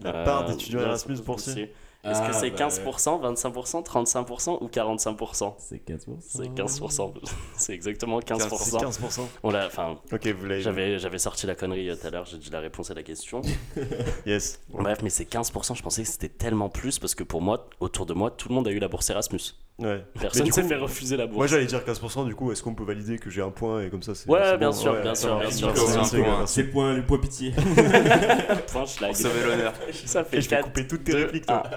La Euh, part d'étudiants Erasmus boursiers. Est-ce que Ah, c'est bah, 15%, 25%, 35% ou 45% C'est 15%. C'est 15%. (laughs) C'est exactement C'est 15%. 15%. On l'a, enfin, Ok, vous l'avez. j'avais, j'avais sorti la connerie euh, tout à l'heure, j'ai dit la réponse à la question. (laughs) Yes. Bref, mais c'est 15%, je pensais que c'était tellement plus parce que pour moi, autour de moi, tout le monde a eu la bourse Erasmus. Ouais. Personne du s'est fait refuser la bourse. Moi j'allais dire 15%, du coup, est-ce qu'on peut valider que j'ai un point et comme ça c'est. Ouais, bien bon sûr, Ouais, bien sûr, bien sûr. point. merci. C'est le point, le point pitié. (laughs) Point schlag. Sauver l'honneur. Ça fait Et je vais 4. couper toutes tes répliques, toi. (laughs)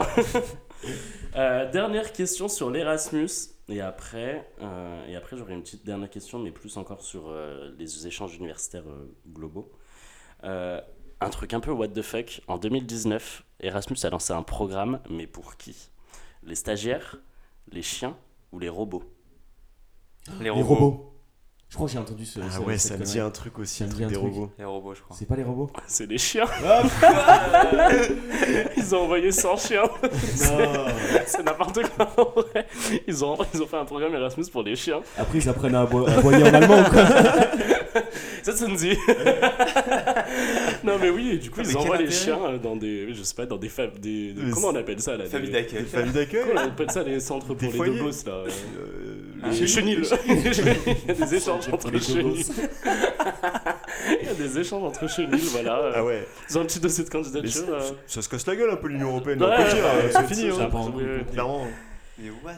Euh, dernière question sur l'Erasmus. Et après, euh, et après j'aurai une petite dernière question, mais plus encore sur euh, les échanges universitaires euh, globaux. Euh, un truc un peu what the fuck. En 2019, Erasmus a lancé un programme, mais pour qui? Les stagiaires, les chiens ou les robots? Les Les robots. Je crois que j'ai entendu ce. Ah ce- ouais, ça me dit un truc aussi, Ça un me truc dit des un truc. robots. Les robots, je crois. C'est pas les robots C'est les chiens. (laughs) Ah, Ils ont envoyé 100 chiens. Non (laughs) C'est n'importe quoi en vrai. Ils ont, ils ont fait un programme Erasmus pour les chiens. Après, ils apprennent à abo- aboyer en allemand, quoi. (laughs) Ça, ça me dit. non, mais oui, du coup, Mais ils envoient les chiens euh, dans des. Je sais pas, dans des. fa- des, des- Mais comment on appelle ça là des- Famille d'accueil. Famille d'accueil Comment on appelle ça les centres pour Des les dogos là euh, Euh, Ah, Les les chenilles. Il y a des échanges Centre entre chenilles. (laughs) Il y a des échanges entre chenilles, voilà. Ah ouais. Ils ont un petit dossier de Mais candidature. ça, euh. ça se casse la gueule un peu l'Union Européenne. Ouais, le ouais, ouais, c'est fini, hein. Clairement.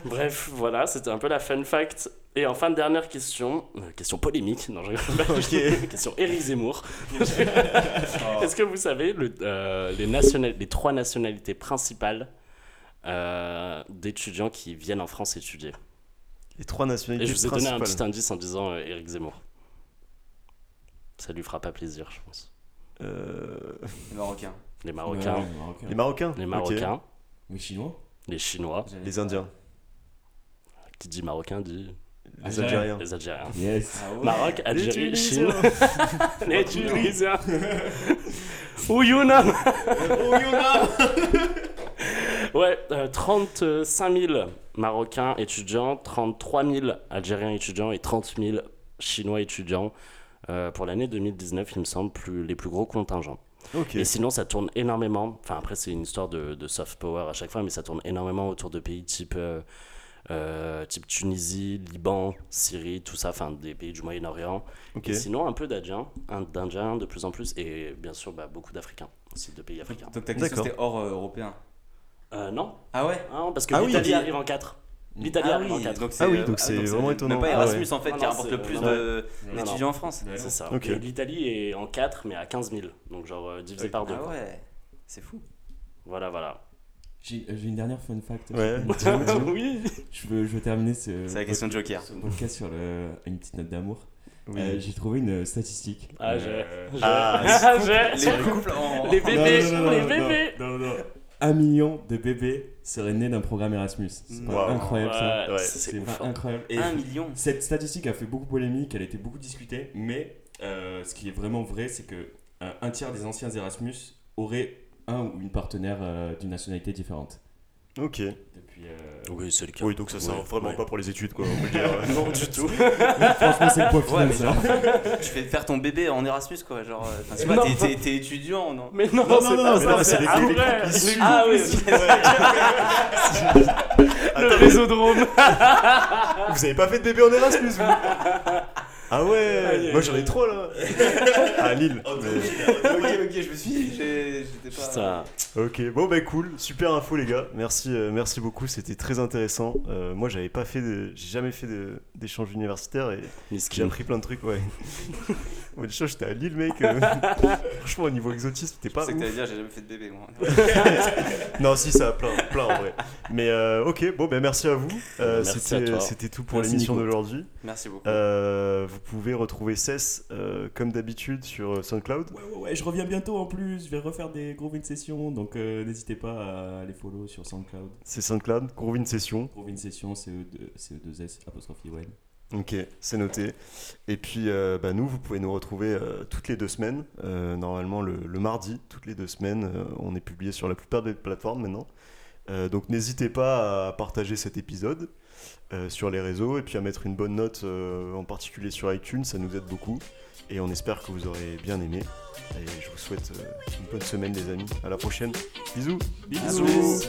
Bref, voilà, c'était un peu la fun fact. Et enfin, dernière question, euh, question polémique, non, je rigole. (laughs) Ok. (laughs) question Éric Zemmour. Est-ce que vous savez le, euh, les, nationali- les trois nationalités principales euh, d'étudiants qui viennent en France étudier? Les trois Et nationalités je vous ai donné un petit indice en disant euh, Éric Zemmour. Ça lui fera pas plaisir, je pense. Euh, Les Marocains. Les Marocains, Ouais, Marocains. Les Marocains les. Marocains, Les Chinois les Chinois. Les Indiens. Qui dit Marocain dit Les Algériens. Les Algériens. Yes. Maroc, Algérie, Chine. Tunisiens. (laughs) Les Tunisiens. Ou Yunnan. (laughs) Ouais, euh, 35 000 Marocains étudiants, 33 000 Algériens étudiants et 30 000 Chinois étudiants euh, pour l'année 2019, il me semble, plus, les plus gros contingents. Et sinon, ça tourne énormément. Enfin, après, c'est une histoire de, de soft power à chaque fois, mais ça tourne énormément autour de pays type, euh, euh, type Tunisie, Liban, Syrie, tout ça, enfin, des pays du Moyen-Orient. Et sinon, un peu d'Indiens, un- d'Indiens de plus en plus, et bien sûr, bah, beaucoup d'Africains, aussi de pays africains. Donc ta question D'accord. c'était hors euh, européen. Euh, non, Ah ouais Ah non, parce que Ah oui, l'Italie arrive en 4. L'Italie Ah arrive en oui, 4. donc Ah oui, euh, donc c'est vraiment étonnant. Même pas Ah Erasmus ouais. en fait Non, qui non, rapporte c'est- le plus non, de- non. d'étudiants en France. C'est ça. Ok. Et l'Italie est en 4, mais à 15 000. Donc, genre, euh, divisé par 2. Ah ouais, c'est fou. Voilà, voilà. J'ai j'ai une dernière fun fact. Ouais. (laughs) (laughs) oui. Je veux, je veux terminer ce, C'est la question de Joker. ce podcast sur le, une petite note d'amour. Oui. Euh, J'ai trouvé une statistique. Ah, j'ai. Euh, j'ai- Ah, (laughs) j'ai- Les couples en. Les bébés, Non, non, non, les non, bébés. non, non, non. Un million de bébés seraient nés d'un programme Erasmus. C'est pas Wow. incroyable ça. Ouais, Ouais. c'est pas incroyable. Et Un million. cette statistique a fait beaucoup polémique, elle a été beaucoup discutée, mais euh, ce qui est vraiment vrai, c'est que euh, un tiers des anciens Erasmus auraient un ou une partenaire euh, d'une nationalité différente. Ok. Depuis. euh, Oui, c'est le cas. Oui, donc ça sert Ouais, vraiment ouais. pas pour les études, quoi. On peut (laughs) dire. Non, du tout. (laughs) Franchement, c'est le point final, genre, tu fais faire ton bébé en Erasmus, quoi. Genre, euh, sais pas, t'es- t'es t'es étudiant, non Mais non, Non, c'est non, non, non, c'est les issus. Ah oui, Le résodrome. Vous avez pas fait de bébé en Erasmus, vous? Ah ouais Aïe, Moi j'en ai trois là (laughs) À Lille. ok, ok, je me suis dit, j'ai- j'étais pas. Putain. Ok, bon bah cool, super info les gars, merci, euh, merci beaucoup, c'était très intéressant. Euh, moi j'avais pas fait, de- j'ai jamais fait de- d'échange universitaire et j'ai appris plein de trucs, ouais. (laughs) Moi déjà j'étais à Lille mec, euh, (laughs) franchement au niveau exotisme t'es pas sais que t'allais dire, j'ai jamais fait de bébé, moi. Non si ça a plein, plein en vrai. Mais euh, ok, bon bah merci à vous, Euh, c'était, tout pour l'émission d'aujourd'hui. Merci beaucoup. Euh, vous pouvez retrouver Cess euh, comme d'habitude sur euh, SoundCloud. Ouais, ouais, ouais, je reviens bientôt en plus. Je vais refaire des Groovin Sessions. Donc, euh, n'hésitez pas à les follow sur SoundCloud. C'est SoundCloud, Groovin Session. Groovin Sessions, CE2, CE2S, apostrophe ION. Ok, c'est noté. Et puis, euh, bah, nous, vous pouvez nous retrouver toutes les deux semaines. Normalement, le, le mardi, toutes les deux semaines. on est publié sur la plupart des plateformes maintenant. Donc, n'hésitez pas à partager cet épisode euh, sur les réseaux et puis à mettre une bonne note, euh, en particulier sur iTunes. Ça nous aide beaucoup. Et on espère que vous aurez bien aimé. Et je vous souhaite euh, une bonne semaine, les amis. À la prochaine. Bisous. Bisous. Bisous.